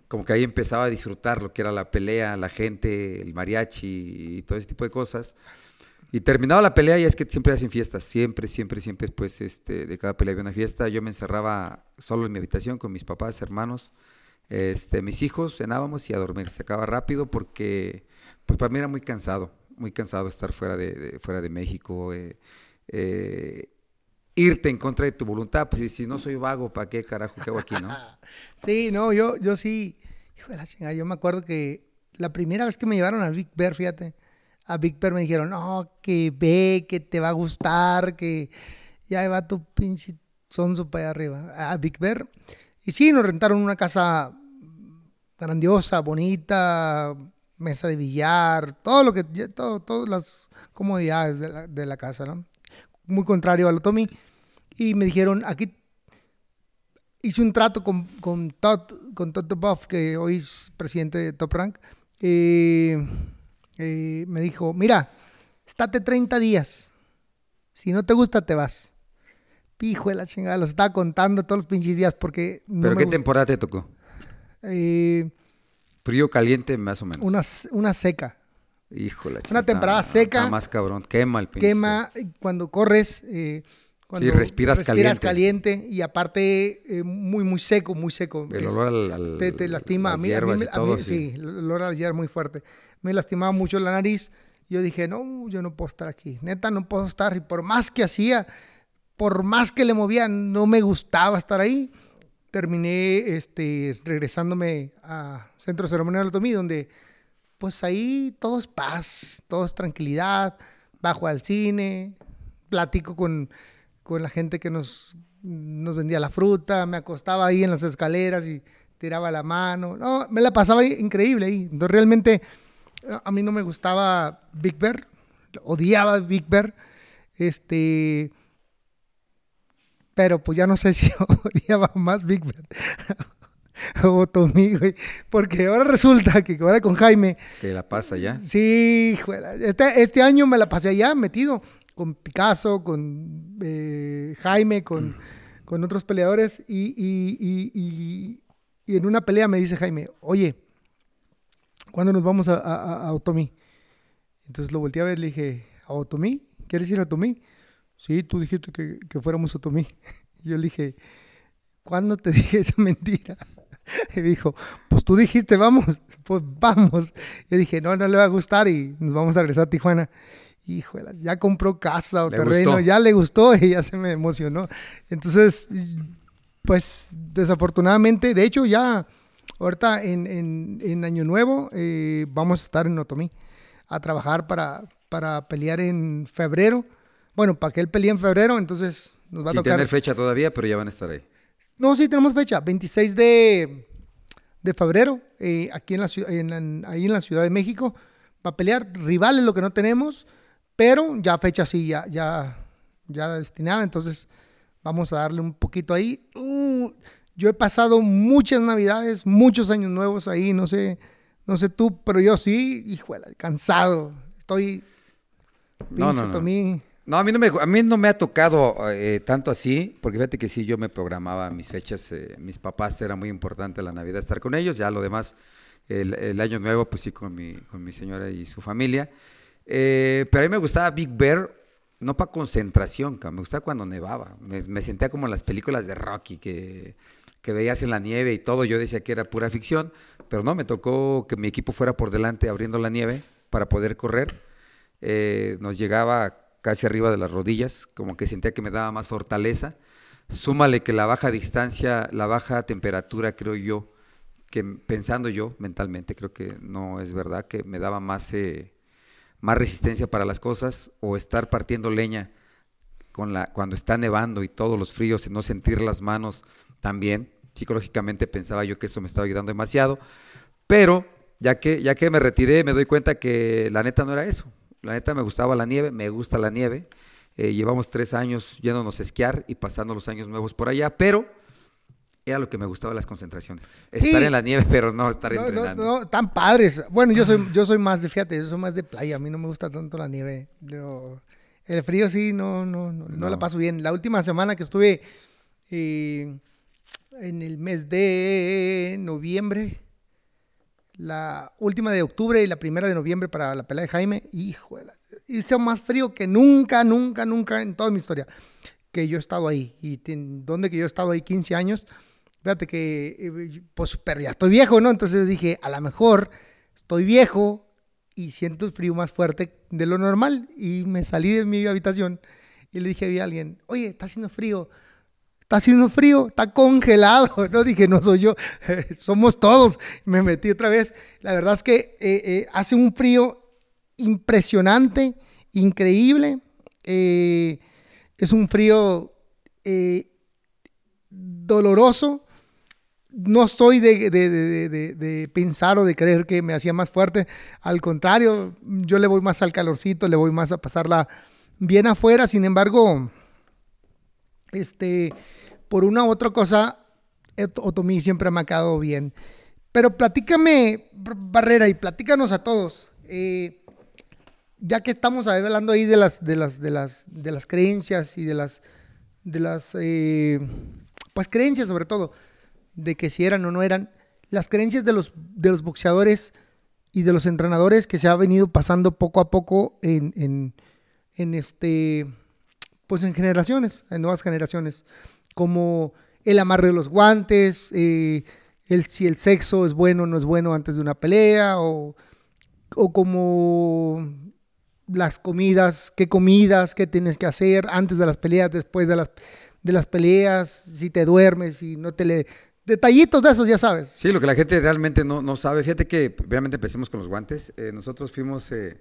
como que ahí empezaba a disfrutar lo que era la pelea, la gente, el mariachi y todo ese tipo de cosas. Y terminaba la pelea y es que siempre hacen fiestas, siempre, siempre, siempre después este, de cada pelea había una fiesta. Yo me encerraba solo en mi habitación con mis papás, hermanos, este, mis hijos, cenábamos y a dormir. Se acaba rápido porque pues para mí era muy cansado, muy cansado estar fuera de, de- fuera de México. eh, eh, irte en contra de tu voluntad, pues si no soy vago, ¿para qué carajo qué hago aquí, no? Sí, no, yo, yo sí, yo me acuerdo que la primera vez que me llevaron a Big Bear, fíjate, a Big Bear me dijeron, no, que ve, que te va a gustar, que ya va tu pinche sonso para allá arriba, a Big Bear. Y sí, nos rentaron una casa grandiosa, bonita, mesa de billar, todo lo que, todo, todas las comodidades de la, de la casa, ¿no? Muy contrario a lo Tommy. Y me dijeron, aquí hice un trato con, con Todd, con Todd Buff, que hoy es presidente de Top Rank. eh, eh, me dijo, mira, estate 30 días. Si no te gusta, te vas. Pijo de la chingada, los estaba contando todos los pinches días porque... no ¿Pero me qué gusta. temporada te tocó? Eh, Frío, caliente, más o menos. una, una seca. Híjole. una temporada seca. más cabrón. Quema el pinche Quema cuando corres. eh, cuando respiras caliente. caliente. Y aparte, eh, muy, muy seco, muy seco. El olor al, al- te, te lastima. las A mí, a mí y a todo, mí- sí, el olor a la hierba muy fuerte. Me lastimaba mucho la nariz. Yo dije, no, yo no puedo estar aquí. Neta, no puedo estar. Y por más que hacía, por más que le movía, no me gustaba estar ahí. Terminé este, regresándome a Centro Ceremonial Otomí, donde pues ahí todo es paz, todo es tranquilidad. Bajo al cine, platico con, con la gente que nos, nos vendía la fruta, me acostaba ahí en las escaleras y tiraba la mano. No, me la pasaba increíble ahí. Entonces realmente a- mí no me gustaba Big Bear, odiaba Big Bear. Este, pero pues ya no sé si odiaba más Big Bear o Tommy, güey. Porque ahora resulta que ahora con Jaime, Que la pasa ya. Sí. Este, este año me la pasé allá metido con Picasso, con eh, Jaime, con, con otros peleadores y, y- y- y- en una pelea me dice Jaime, oye, ¿cuándo nos vamos a, a, a- Otomí? Entonces lo volteé a ver y le dije, ¿a Otomí? ¿Quieres ir a Otomí? Sí, tú dijiste que, que fuéramos a Otomí. Y yo le dije, ¿cuándo te dije esa mentira? Y dijo, pues tú dijiste, vamos, pues vamos. Yo dije, no, no le va a gustar y nos vamos a regresar a Tijuana. Híjole, ya compró casa o Le terreno, gustó. ya le gustó y ya se me emocionó. Entonces, pues desafortunadamente, de hecho ya ahorita en, en- en Año Nuevo eh, vamos a estar en Otomí a trabajar para, para pelear en febrero. Bueno, para que él pelee en febrero, entonces nos va a Sin tocar. tener fecha todavía, pero ya van a estar ahí. No, sí, tenemos fecha, 26 de, de febrero, eh, aquí en la, en, en- ahí en la Ciudad de México, para pelear rivales lo que no tenemos, pero ya fecha sí, ya, ya, ya destinada, entonces vamos a darle un poquito ahí. Uh, yo he pasado muchas navidades, muchos años nuevos ahí, no sé, no sé tú, pero yo sí, híjole, cansado, estoy No, no. No, a mí no me, a mí no me ha tocado eh, tanto así, porque fíjate que sí, yo me programaba mis fechas, eh, mis papás era muy importante la Navidad estar con ellos, ya lo demás, el, el Año Nuevo, pues sí, con mi, con mi señora y su familia. Eh, pero a mí me gustaba Big Bear, no para concentración, me gustaba cuando nevaba, me, me sentía como en las películas de Rocky, que, que veías en la nieve y todo, yo decía que era pura ficción, pero no, me tocó que mi equipo fuera por delante abriendo la nieve para poder correr eh, nos llegaba casi arriba de las rodillas, como que sentía que me daba más fortaleza. Súmale que la baja distancia, la baja temperatura, creo yo, que pensando yo mentalmente, creo que no es verdad, que me daba más, eh, más resistencia para las cosas, o estar partiendo leña con la, cuando está nevando y todos los fríos, no sentir las manos también. Psicológicamente pensaba yo que eso me estaba ayudando demasiado, pero ya que, ya que me retiré, me doy cuenta que la neta no era eso. La neta me gustaba la nieve, me gusta la nieve. Eh, llevamos tres años yéndonos a esquiar y pasando los años nuevos por allá, pero era lo que me gustaba las concentraciones. Estar Sí. en la nieve, pero no estar No, no, entrenando. no, tan padres. Bueno, yo soy, yo soy más de, fíjate, yo soy más de playa. A mí no me gusta tanto la nieve. Yo- el frío sí, no, no, no, no No. la paso bien. La última semana que estuve eh, en el mes de noviembre, la última de octubre y la primera de noviembre para la pelea de Jaime, hijo, hizo más frío que nunca, nunca, nunca en toda mi historia que yo he estado ahí. Y ten- donde que yo he estado ahí 15 años, fíjate que, eh, pues, pero ya estoy viejo, ¿no? Entonces dije, a lo mejor estoy viejo y siento el frío más fuerte de lo normal. Y me salí de mi habitación y le dije a alguien, oye, está haciendo frío, está haciendo frío, está congelado. No dije, no soy yo, somos todos. Me metí otra vez. La verdad es que eh, eh, hace un frío impresionante, increíble. Es un frío doloroso. No soy de, de- de- de- pensar o de creer que me hacía más fuerte. Al contrario, yo le voy más al calorcito, le voy más a pasarla bien afuera. Sin embargo, este, por una u otra cosa, Ot- Otomí siempre me ha quedado bien. Pero platícame, Bar- Barrera, y platícanos a todos. eh, ya que estamos hablando ahí de las, de las, de las, de las creencias y de las, de las, eh, pues creencias sobre todo, de que si eran o no eran, las creencias de los, de los boxeadores y de los entrenadores que se ha venido pasando poco a poco en, en, en este, pues en generaciones, en nuevas generaciones, como el amarre de los guantes, eh, el, si el sexo es bueno o no es bueno antes de una pelea, o, o como las comidas, qué comidas, qué tienes que hacer antes de las peleas, después de las, de las peleas, si te duermes, si no te le... Detallitos de esos, ya sabes. Sí, lo que la gente realmente no, no sabe. Fíjate que realmente empecemos con los guantes. Eh, nosotros fuimos eh,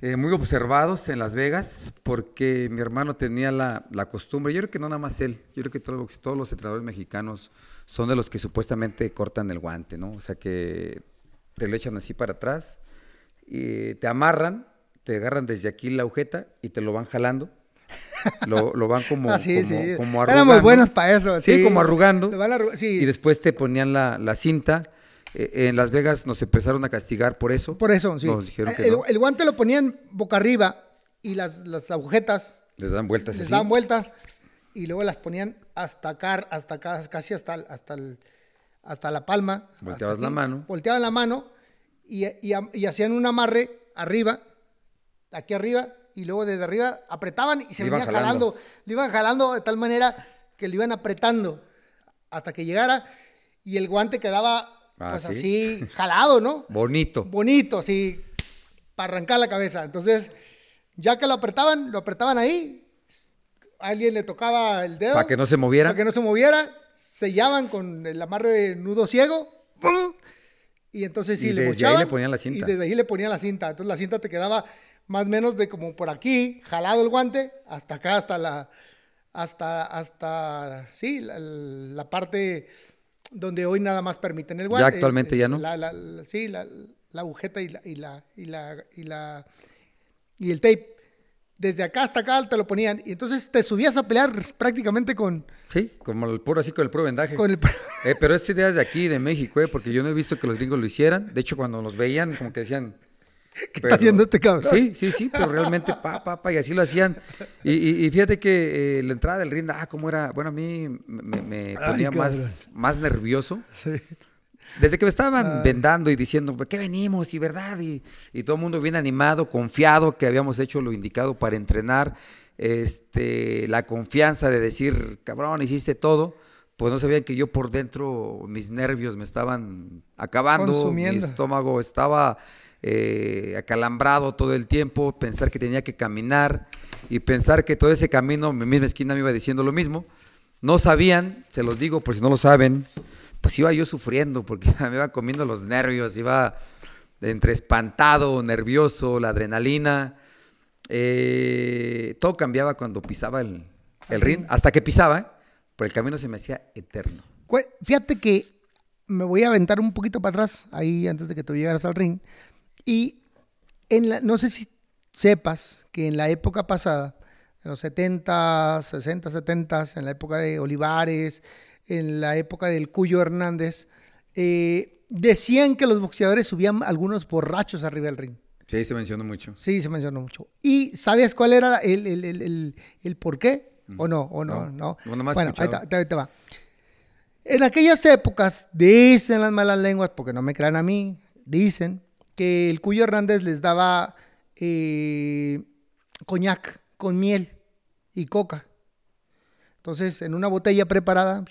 eh, muy observados en Las Vegas porque mi hermano tenía la, la costumbre, yo creo que no nada más él, yo creo que todos, todos los entrenadores mexicanos son de los que supuestamente cortan el guante, ¿no? O sea que te lo echan así para atrás, y te amarran, te agarran desde aquí la agujeta y te lo van jalando. Lo, lo van como, Ah, sí, como, sí. como Éramos arrugando. buenos para eso. Sí, como arrugando. Y después te ponían la, la cinta. Eh, en Las Vegas nos empezaron a castigar por eso. Por eso, sí. Nos dijeron que el, no. el guante lo ponían boca arriba y las, las agujetas Les dan vueltas les así. daban vueltas y luego las ponían hasta acá, hasta acá, casi hasta, hasta, el- hasta la palma. Volteabas la mano. Volteaban la mano y, y- y hacían un amarre arriba, aquí arriba, y luego desde arriba apretaban y se venían jalando. jalando. Le iban jalando de tal manera que le iban apretando hasta que llegara y el guante quedaba Ah, pues ¿sí? así jalado, ¿no? Bonito. bonito, así, para arrancar la cabeza. Entonces, ya que lo apretaban, lo apretaban ahí, a alguien le tocaba el dedo. Para que no se moviera. Para que no se moviera, sellaban con el amarre de nudo ciego, ¡pum! y entonces sí, Y le desde ahí mochaban, le ponían la cinta. Y desde ahí le ponían la cinta. Entonces la cinta te quedaba más o menos de como por aquí, jalado el guante, hasta acá, hasta la, hasta, hasta, sí, la, la parte donde hoy nada más permiten el guante. actualmente ya no. La- la- la- sí, la, agujeta y la, y la, y la, y la, y el tape. Desde acá hasta acá te lo ponían. Y entonces te subías a pelear prácticamente con, Sí, como el puro así con el puro vendaje. con el... Eh, pero es idea de aquí, de México, eh, porque yo no he visto que los gringos lo hicieran. De hecho, cuando los veían, como que decían... ¿Qué está haciendo este cabrón? Sí, sí, sí, pero realmente, pa, pa, pa, y así lo hacían. Y, y- y fíjate que eh, la entrada del ring, ah, cómo era, bueno, a mí me, ponía más, más nervioso. Sí. Desde que me estaban vendando y diciendo, ¿por qué venimos? Y verdad, y, y todo el mundo bien animado, confiado que habíamos hecho lo indicado para entrenar, este, la confianza de decir, cabrón, hiciste todo, pues no sabían que yo por dentro, mis nervios me estaban acabando, Consumiendo. mi estómago estaba eh, acalambrado todo el tiempo, pensar que tenía que caminar y pensar que todo ese camino, mi misma esquina me iba diciendo lo mismo. No sabían, se los digo por si no lo saben, pues iba yo sufriendo porque me iba comiendo los nervios, iba entre espantado, nervioso, la adrenalina. eh, todo cambiaba cuando pisaba el, el ring, hasta que pisaba, ¿eh? pero el camino se me hacía eterno. Fíjate que me voy a aventar un poquito para atrás, ahí antes de que tú llegaras al ring. Y en la, no sé si sepas que en la época pasada, en los 70, 60, 70, en la época de Olivares, en la época del Cuyo Hernández, eh, decían que los boxeadores subían algunos borrachos arriba del ring. Sí, se mencionó mucho. Sí, se mencionó mucho. ¿Y sabes cuál era el, el, el, el- el por qué? ¿O no? ¿O no? No. no. No, nomás bueno, ahí te, ahí te va. En aquellas épocas, dicen las malas lenguas, porque no me crean a mí, dicen que el Cuyo Hernández les daba eh, coñac con miel y coca. Entonces, en una botella preparada,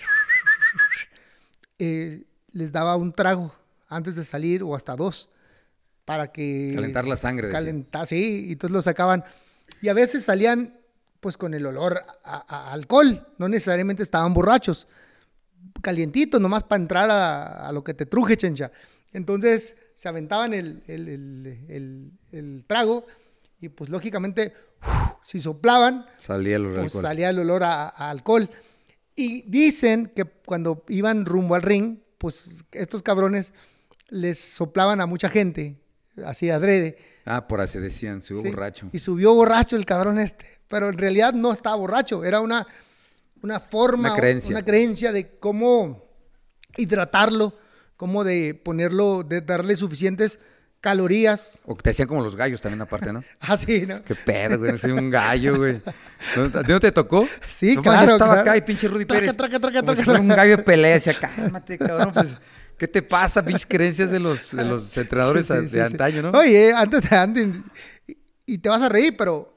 eh, les daba un trago antes de salir o hasta dos para que Calentar la sangre, calentar sí y entonces lo sacaban y a veces salían pues con el olor a, a alcohol. No necesariamente estaban borrachos. Calientitos, nomás para entrar a, a lo que te truje, chencha. Entonces se aventaban el, el- el- trago y pues lógicamente si soplaban, Salía el pues alcohol. salía el olor a, a alcohol. Y dicen que cuando iban rumbo al ring, pues estos cabrones les soplaban a mucha gente, así adrede. Ah, por así decían, subió ¿sí? borracho. Y subió borracho el cabrón este. Pero en realidad no estaba borracho, era una, una forma, Una creencia. una creencia de cómo hidratarlo, cómo de ponerlo, de darle suficientes calorías. O que te hacían como los gallos también aparte, ¿no? Así, ¿no? Qué pedo, güey. Soy un gallo, güey. ¿No, ¿A ti no te tocó? Sí, No, claro, Yo estaba claro. acá y pinche Rudy Traca, Pérez. traca, traca, como si traca, un traca. gallo de pelea. Decía, cálmate, cabrón. Pues, ¿qué te pasa, pinches creencias de los, de los entrenadores Sí, sí, sí, de sí. antaño, no? Oye, antes, antes y, te vas a reír, pero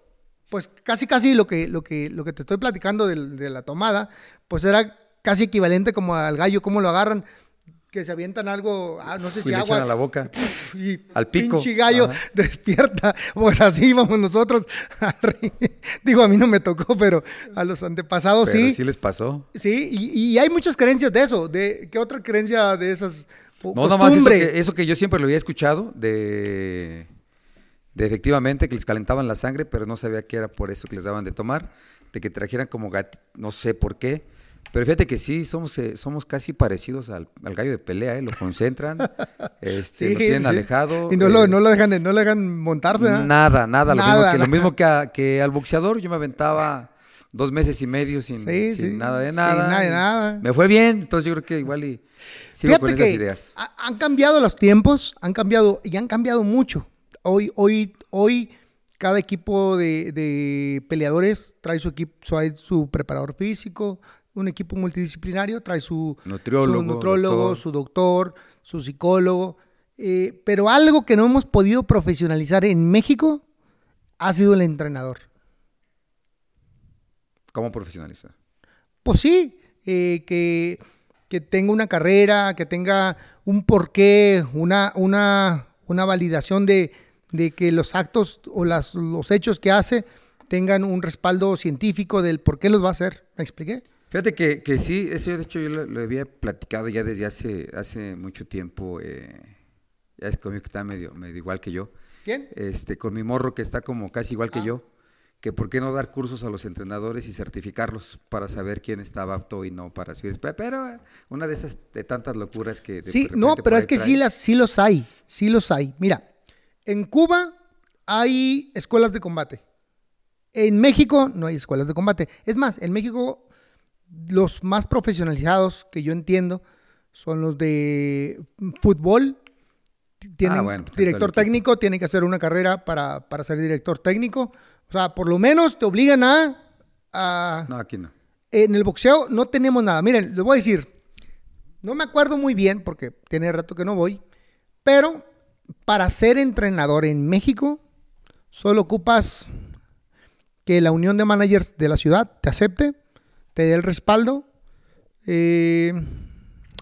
pues casi casi lo que, lo que, lo que te estoy platicando de, la tomada, pues era casi equivalente como al gallo, cómo lo agarran, que se avientan algo, ah, no sé y si le echan a agua, la boca. y al pico. pinche gallo Ajá. despierta, pues así íbamos nosotros. Digo, a mí no me tocó, pero a los antepasados Pero sí. sí les pasó. Sí, y, y hay muchas creencias de eso. De, ¿Qué otra creencia de esas? No, nomás eso que, eso que yo siempre lo había escuchado de, de efectivamente que les calentaban la sangre, pero no sabía que era por eso que les daban de tomar, de que trajeran como gat, no sé por qué. Pero fíjate que sí, somos, eh, somos casi parecidos al, al gallo de pelea, ¿eh? lo concentran, este, lo tienen sí. alejado. Y no, lo, eh, no lo dejan, no lo dejan montarse. Nada, nada, lo Nada, mismo, que, lo nada. mismo que, a- que al boxeador, yo me aventaba dos meses y medio sin, Sí, sin sí, nada de sin nada. nada de nada. Me fue bien, entonces yo creo que igual y sigo con esas ideas. ha- han cambiado los tiempos, han cambiado y han cambiado mucho. Hoy, hoy, hoy cada equipo de, de peleadores trae su equipo, trae su preparador físico, un equipo multidisciplinario, trae su Nutriólogo, su, nutriólogo, doctor. su doctor, su psicólogo. eh, pero algo que no hemos podido profesionalizar en México ha sido el entrenador. ¿Cómo profesionalizar? Pues sí, eh, que, que tenga una carrera, que tenga un porqué, una, una, una validación de, de que los actos o las, los hechos que hace tengan un respaldo científico del por qué los va a hacer. ¿Me expliqué? Fíjate que, que sí, eso de hecho yo lo, lo había platicado ya desde hace, hace mucho tiempo. eh, ya es conmigo que está medio, medio igual que yo. ¿Quién? Este, con mi morro que está como casi igual que Ah. yo. Que por qué no dar cursos a los entrenadores y certificarlos para saber quién estaba apto y no para subir. Pero, eh, una de esas de tantas locuras que. de Sí, no, pero es que trae. sí, las, sí los hay, sí los hay. Mira, en Cuba hay escuelas de combate. En México no hay escuelas de combate. Es más, en México los más profesionalizados que yo entiendo son los de fútbol. Tienen Ah, bueno, pues, director técnico, tienen que hacer una carrera para, para ser director técnico. O sea, por lo menos te obligan a- a No, aquí no. en el boxeo no tenemos nada. Miren, les voy a decir, no me acuerdo muy bien porque tiene rato que no voy, pero para ser entrenador en México solo ocupas que la unión de managers de la ciudad te acepte, te dé el respaldo, eh,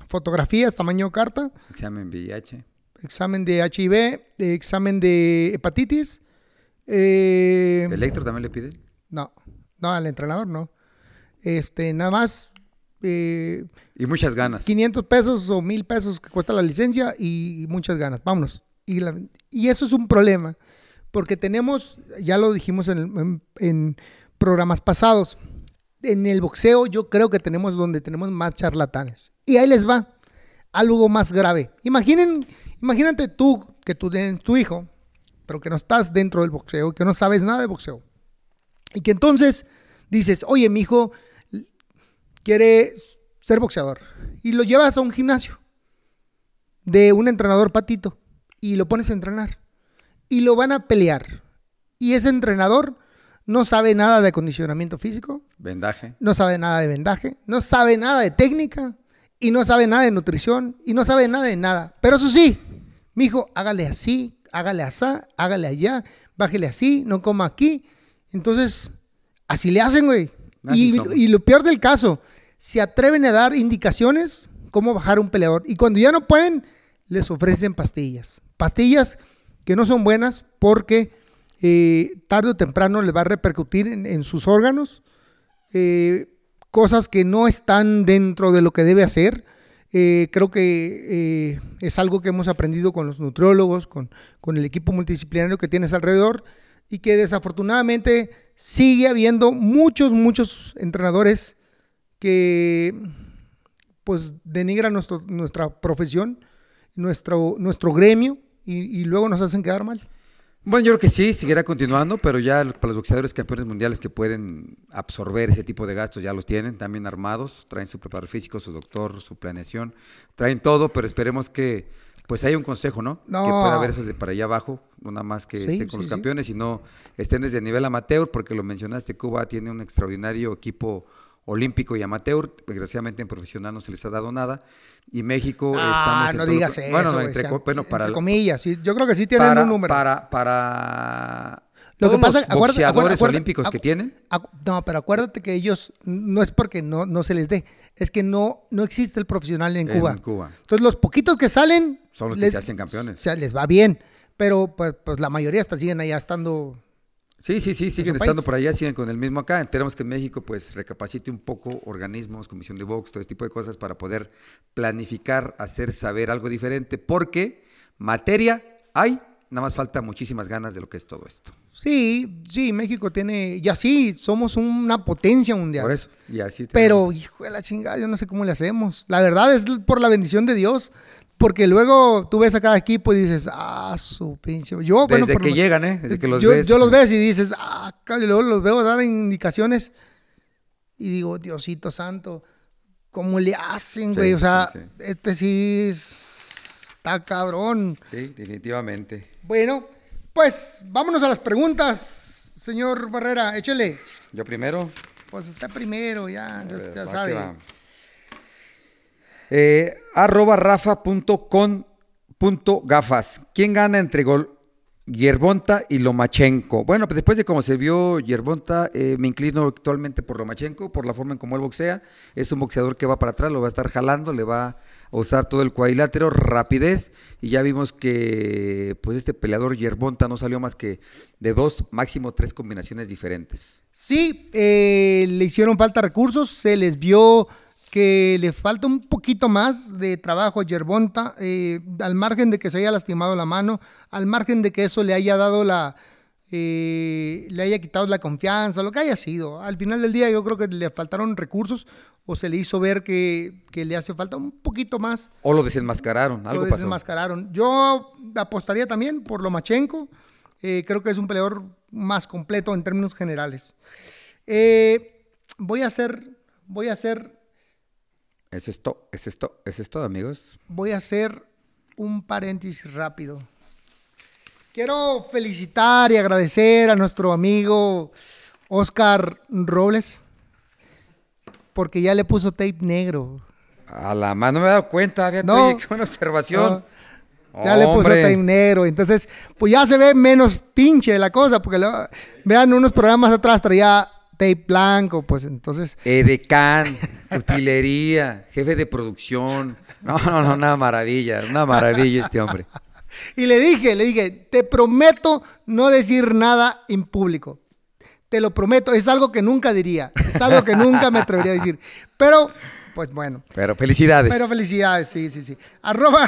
fotografías, tamaño carta, Examen VIH. examen de HIV, examen de hepatitis. eh, ¿Electro también le piden? no, no, al entrenador no. Este, nada más eh, Y muchas ganas. 500 pesos o 1000 pesos que cuesta la licencia y muchas ganas. Vámonos. Y, la- y eso es un problema, porque tenemos, ya lo dijimos en, en- en programas pasados, en el boxeo yo creo que tenemos donde tenemos más charlatanes. Y ahí les va, algo más grave. Imaginen, imagínate tú que tú tienes tu hijo, pero que no estás dentro del boxeo, que no sabes nada de boxeo. Y que entonces dices, oye, mi hijo quiere ser boxeador. Y lo llevas a un gimnasio de un entrenador patito y lo pones a entrenar. Y lo van a pelear. Y ese entrenador no sabe nada de acondicionamiento físico, Vendaje. no sabe nada de vendaje, no sabe nada de técnica y no sabe nada de nutrición y no sabe nada de nada. Pero eso sí, mi hijo, hágale así, hágale así, hágale allá, bájele así, no coma aquí. Entonces, así le hacen, güey. Y, y lo peor del caso, se atreven a dar indicaciones cómo bajar un peleador. Y cuando ya no pueden, les ofrecen pastillas. Pastillas que no son buenas porque eh, tarde o temprano le va a repercutir en, sus órganos, eh, cosas que no están dentro de lo que debe hacer. Eh, creo que eh, es algo que hemos aprendido con los nutriólogos, con, el equipo multidisciplinario que tienes alrededor y que desafortunadamente sigue habiendo muchos, muchos entrenadores que pues denigran nuestra profesión, nuestro, nuestro gremio y, y luego nos hacen quedar mal. Bueno, yo creo que sí, seguirá continuando, pero ya para los boxeadores campeones mundiales que pueden absorber ese tipo de gastos ya los tienen, también armados, traen su preparador físico, su doctor, su planeación, traen todo, pero esperemos que pues haya un consejo, ¿no? No. Que pueda haber eso de para allá abajo, no nada más que Sí, estén con sí, los sí. campeones, sino estén desde el nivel amateur, porque lo mencionaste, Cuba tiene un extraordinario equipo olímpico y amateur, desgraciadamente en profesional no se les ha dado nada, y México Ah, estamos... en no lo digas eso. Bueno, no, entre, co- bueno, para... entre comillas, sí, yo creo que sí tienen para, un número. Para, para Lo que todos pasa- los acuérdate- boxeadores acuérdate- olímpicos que tienen. Acu- No, pero acuérdate que ellos, no es porque no, no se les dé, es que no, no existe el profesional en En Cuba. Cuba. Entonces los poquitos que salen, Son los que se hacen campeones. o sea, les va bien, pero pues, pues la mayoría hasta siguen allá estando... Sí, sí, sí, siguen estando país. por allá, siguen con el mismo acá. Esperemos que en México pues recapacite un poco organismos, comisión de box, todo este tipo de cosas para poder planificar, hacer saber algo diferente, porque materia hay, nada más falta muchísimas ganas de lo que es todo esto. Sí, sí, México tiene, ya sí, somos una potencia mundial. Por eso, y así Pero, hijo de la chingada, yo no sé cómo le hacemos. La verdad es por la bendición de Dios. Porque luego tú ves a cada equipo y dices, ah, su pinche. Yo, bueno, Desde por que llegan, ¿eh? Desde que los yo, ves. yo los ves y dices, ah, y luego los veo dar indicaciones. Y digo, Diosito santo, ¿cómo le hacen, Sí, güey? o sea, sí, sí. este sí es- está cabrón. Sí, definitivamente. Bueno, pues vámonos a las preguntas, señor Barrera, échele. Yo primero. Pues está primero, ya, ya, ya va sabe. Eh, arroba rafa.con.gafas. ¿Quién gana entre Gol Yerbonta y Lomachenko? Bueno, pues después de cómo se vio Yerbonta, eh, me inclino actualmente por Lomachenko, por la forma en cómo él boxea. Es un boxeador que va para atrás, lo va a estar jalando, le va a usar todo el cuadrilátero, rapidez. Y ya vimos que pues este peleador Yerbonta no salió más que de dos, máximo tres combinaciones diferentes. Sí, eh, le hicieron falta recursos, se les vio que le falta un poquito más de trabajo a Yerbonta, eh, al margen de que se haya lastimado la mano, al margen de que eso le haya dado la, eh, le haya quitado la confianza, lo que haya sido. Al final del día yo creo que le faltaron recursos o se le hizo ver que, que le hace falta un poquito más O lo desenmascararon, algo lo pasó. desenmascararon. Yo apostaría también por Lomachenko. Eh, creo que es un peleador más completo en términos generales. Eh, voy a hacer, voy a hacer, Eso es todo, eso es todo, eso es todo, amigos. voy a hacer un paréntesis rápido. Quiero felicitar y agradecer a nuestro amigo Oscar Robles porque ya le puso tape negro. A la mano me he dado cuenta, fíjate, No. qué buena observación. Ya le puso tape negro. Entonces, pues ya se ve menos pinche la cosa, porque lo- vean unos programas atrás traía tape blanco, pues entonces. Edecán, utilería, jefe de producción. No, no, no, una maravilla, una maravilla este hombre. Y le dije, le dije, te prometo no decir nada en público. Te lo prometo, es algo que nunca diría, es algo que nunca me atrevería a decir. Pero, pues bueno, Pero felicidades. Pero felicidades, sí, sí, sí. Arroba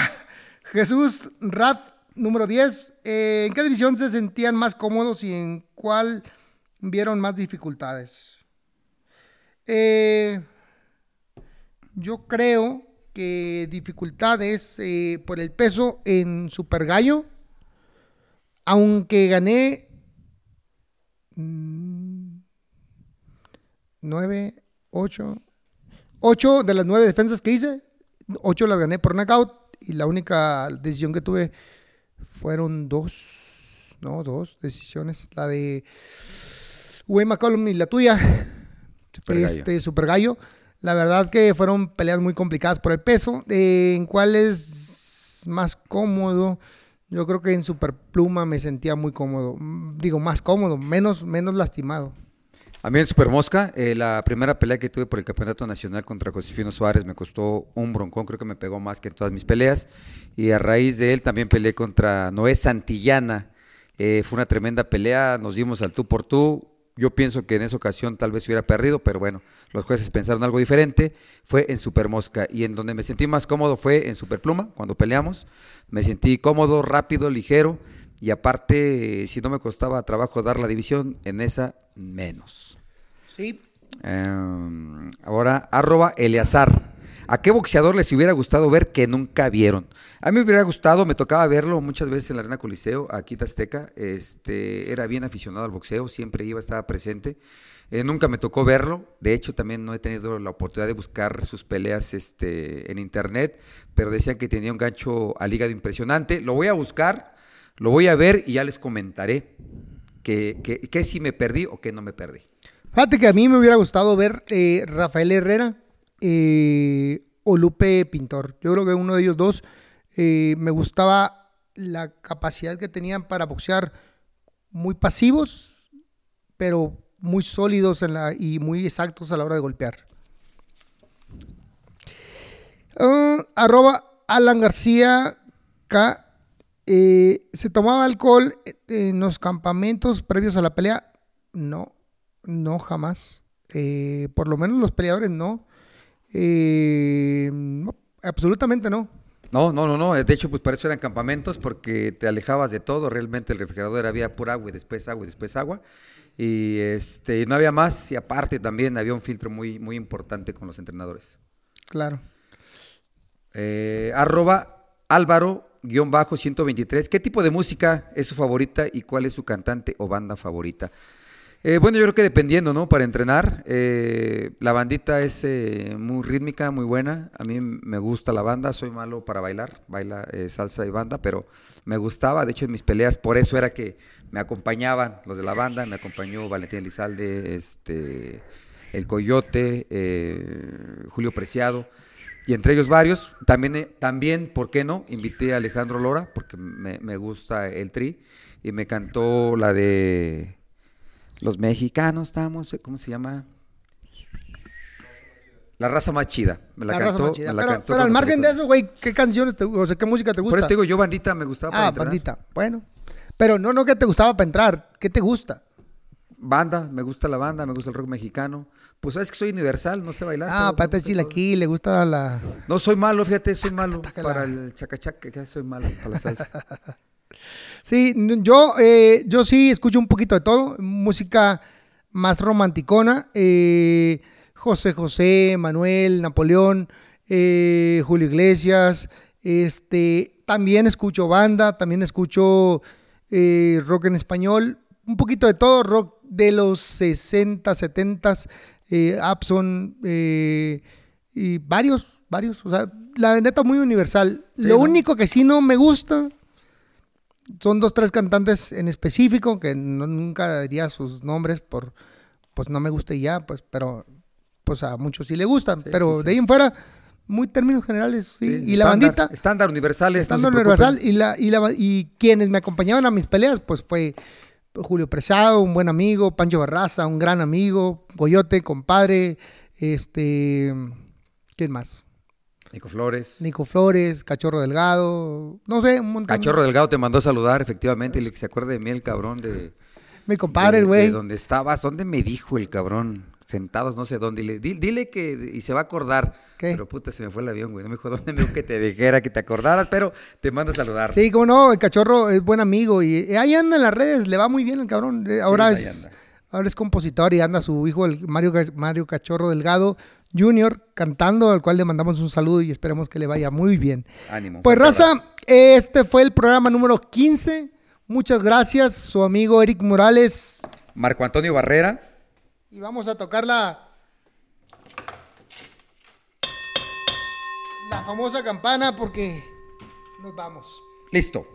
Jesús Rat número 10. Eh, ¿En qué división se sentían más cómodos y en cuál vieron más dificultades? Eh, yo creo que dificultades eh, por el peso en Super Gallo. Aunque gané mm, nueve, ocho, ocho de las nueve defensas que hice, ocho las gané por knockout y la única decisión que tuve fueron dos, no, dos decisiones. La de Wayne McCollum y la tuya, Super Gallo. este Super Gallo. La verdad que fueron peleas muy complicadas por el peso. Eh, ¿En cuál es más cómodo? Yo creo que en Super Pluma me sentía muy cómodo. Mm, Digo, más cómodo, menos, menos lastimado. A mí en Super Mosca, eh, la primera pelea que tuve por el campeonato nacional contra Josefino Suárez me costó un broncón, creo que me pegó más que en todas mis peleas. Y a raíz de él también peleé contra Noé Santillana, Eh, fue una tremenda pelea, nos dimos al tú por tú. Yo pienso que en esa ocasión tal vez hubiera perdido, pero bueno, los jueces pensaron algo diferente. Fue en Super Mosca y en donde me sentí más cómodo fue en Super Pluma, cuando peleamos. Me sentí cómodo, rápido, ligero y aparte, si no me costaba trabajo dar la división, en esa menos. Sí. Eh, ahora, arroba Eleazar. ¿A qué boxeador les hubiera gustado ver que nunca vieron? A mí me hubiera gustado, me tocaba verlo muchas veces en la Arena Coliseo, aquí en Azteca. Este, era bien aficionado al boxeo, siempre iba, estaba presente. Eh, nunca me tocó verlo. De hecho, también no he tenido la oportunidad de buscar sus peleas este, en internet, pero decían que tenía un gancho al hígado impresionante. Lo voy a buscar, lo voy a ver y ya les comentaré que, que, si me perdí o que no me perdí. Fíjate que a mí me hubiera gustado ver eh, Rafael Herrera eh, o Lupe Pintor. Yo creo que uno de ellos dos eh, me gustaba la capacidad que tenían para boxear muy pasivos, pero muy sólidos en la, y muy exactos a la hora de golpear. Ah, arroba Alan García K. eh, ¿Se tomaba alcohol en los campamentos previos a la pelea? No, no, jamás. Eh, por lo menos los peleadores no. Eh, no, absolutamente no. No, no, no, no. De hecho, pues para eso eran campamentos porque te alejabas de todo. Realmente el refrigerador había pura agua y después agua y después agua. Y este, no había más. Y aparte también había un filtro muy, muy importante con los entrenadores. Claro. Eh, arroba Álvaro guion bajo 123. ¿Qué tipo de música es su favorita y cuál es su cantante o banda favorita? Eh, bueno, yo creo que dependiendo, ¿no? Para entrenar, eh, la bandita es eh, muy rítmica, muy buena. A mí me gusta la banda, soy malo para bailar, baila salsa y banda, pero me gustaba. De hecho, en mis peleas, por eso era que me acompañaban los de la banda, me acompañó Valentín Elizalde, este, El Coyote, Julio Preciado, y entre ellos varios. También, también, ¿por qué no? Invité a Alejandro Lora, porque me gusta el tri, y me cantó la de Los Mexicanos, estamos, ¿cómo se llama? La raza más chida. Me la, La raza cantó. más chida. me la pero cantó pero al margen de eso, güey, ¿qué canciones te, o sea, qué música te gusta? Por eso te digo, yo bandita me gustaba para ah, entrenar. bandita. Bueno. Pero no, no que te gustaba para entrar. ¿Qué te gusta? Banda, me gusta la banda, me gusta el rock mexicano. Pues sabes que soy universal, no sé bailar. Ah, pero- pata chilaquil, le gusta la... No, soy malo, fíjate, soy malo. tácala. Para el chacachaca, que soy malo para la salsa. Sí, yo, eh, yo sí escucho un poquito de todo. Música más romanticona. eh, José José, Manuel, Napoleón, eh, Julio Iglesias. Este, también escucho banda, también escucho rock en español. Un poquito de todo, rock de los 60, 70, eh, Abson, y varios, varios. O sea, la neta muy universal. Sí, Lo ¿no? único que sí no me gusta son dos, tres cantantes en específico que no- nunca diría sus nombres por, pues no me gusta y ya, pues, pero, pues a muchos sí le gustan, Sí, pero sí, sí. de ahí en fuera, muy términos generales, sí. Y la estándar, bandita, Estándar universales. estando no universal, y, la, y, la, y quienes me acompañaban a mis peleas, pues fue Julio Preciado, un buen amigo, Pancho Barraza, un gran amigo, Coyote, compadre, este, ¿quién más? Nico Flores. Nico Flores, Cachorro Delgado, no sé, un montón. Cachorro Delgado te mandó a saludar, efectivamente, y le- se acuerda de mí el cabrón de... Mi compadre, el güey. De donde estabas, ¿dónde me dijo el cabrón? Sentados no sé dónde. Y le- di- dile que... Y se va a acordar. ¿Qué? Pero puta, se me fue el avión, güey. No me dijo dónde me dijo que te dijera, que te acordaras, pero te manda a saludar. Sí, como no, el cachorro es buen amigo y eh, ahí anda en las redes, le va muy bien el cabrón. Eh, Ahora es ahora es compositor y anda su hijo el Mario Mario Cachorro Delgado Jr. cantando, al cual le mandamos un saludo y esperemos que le vaya muy bien. Ánimo. Pues raza, este fue el programa número 15. Muchas gracias, su amigo Eric Morales Marco Antonio Barrera. y vamos a tocar la la famosa campana porque nos vamos. Listo.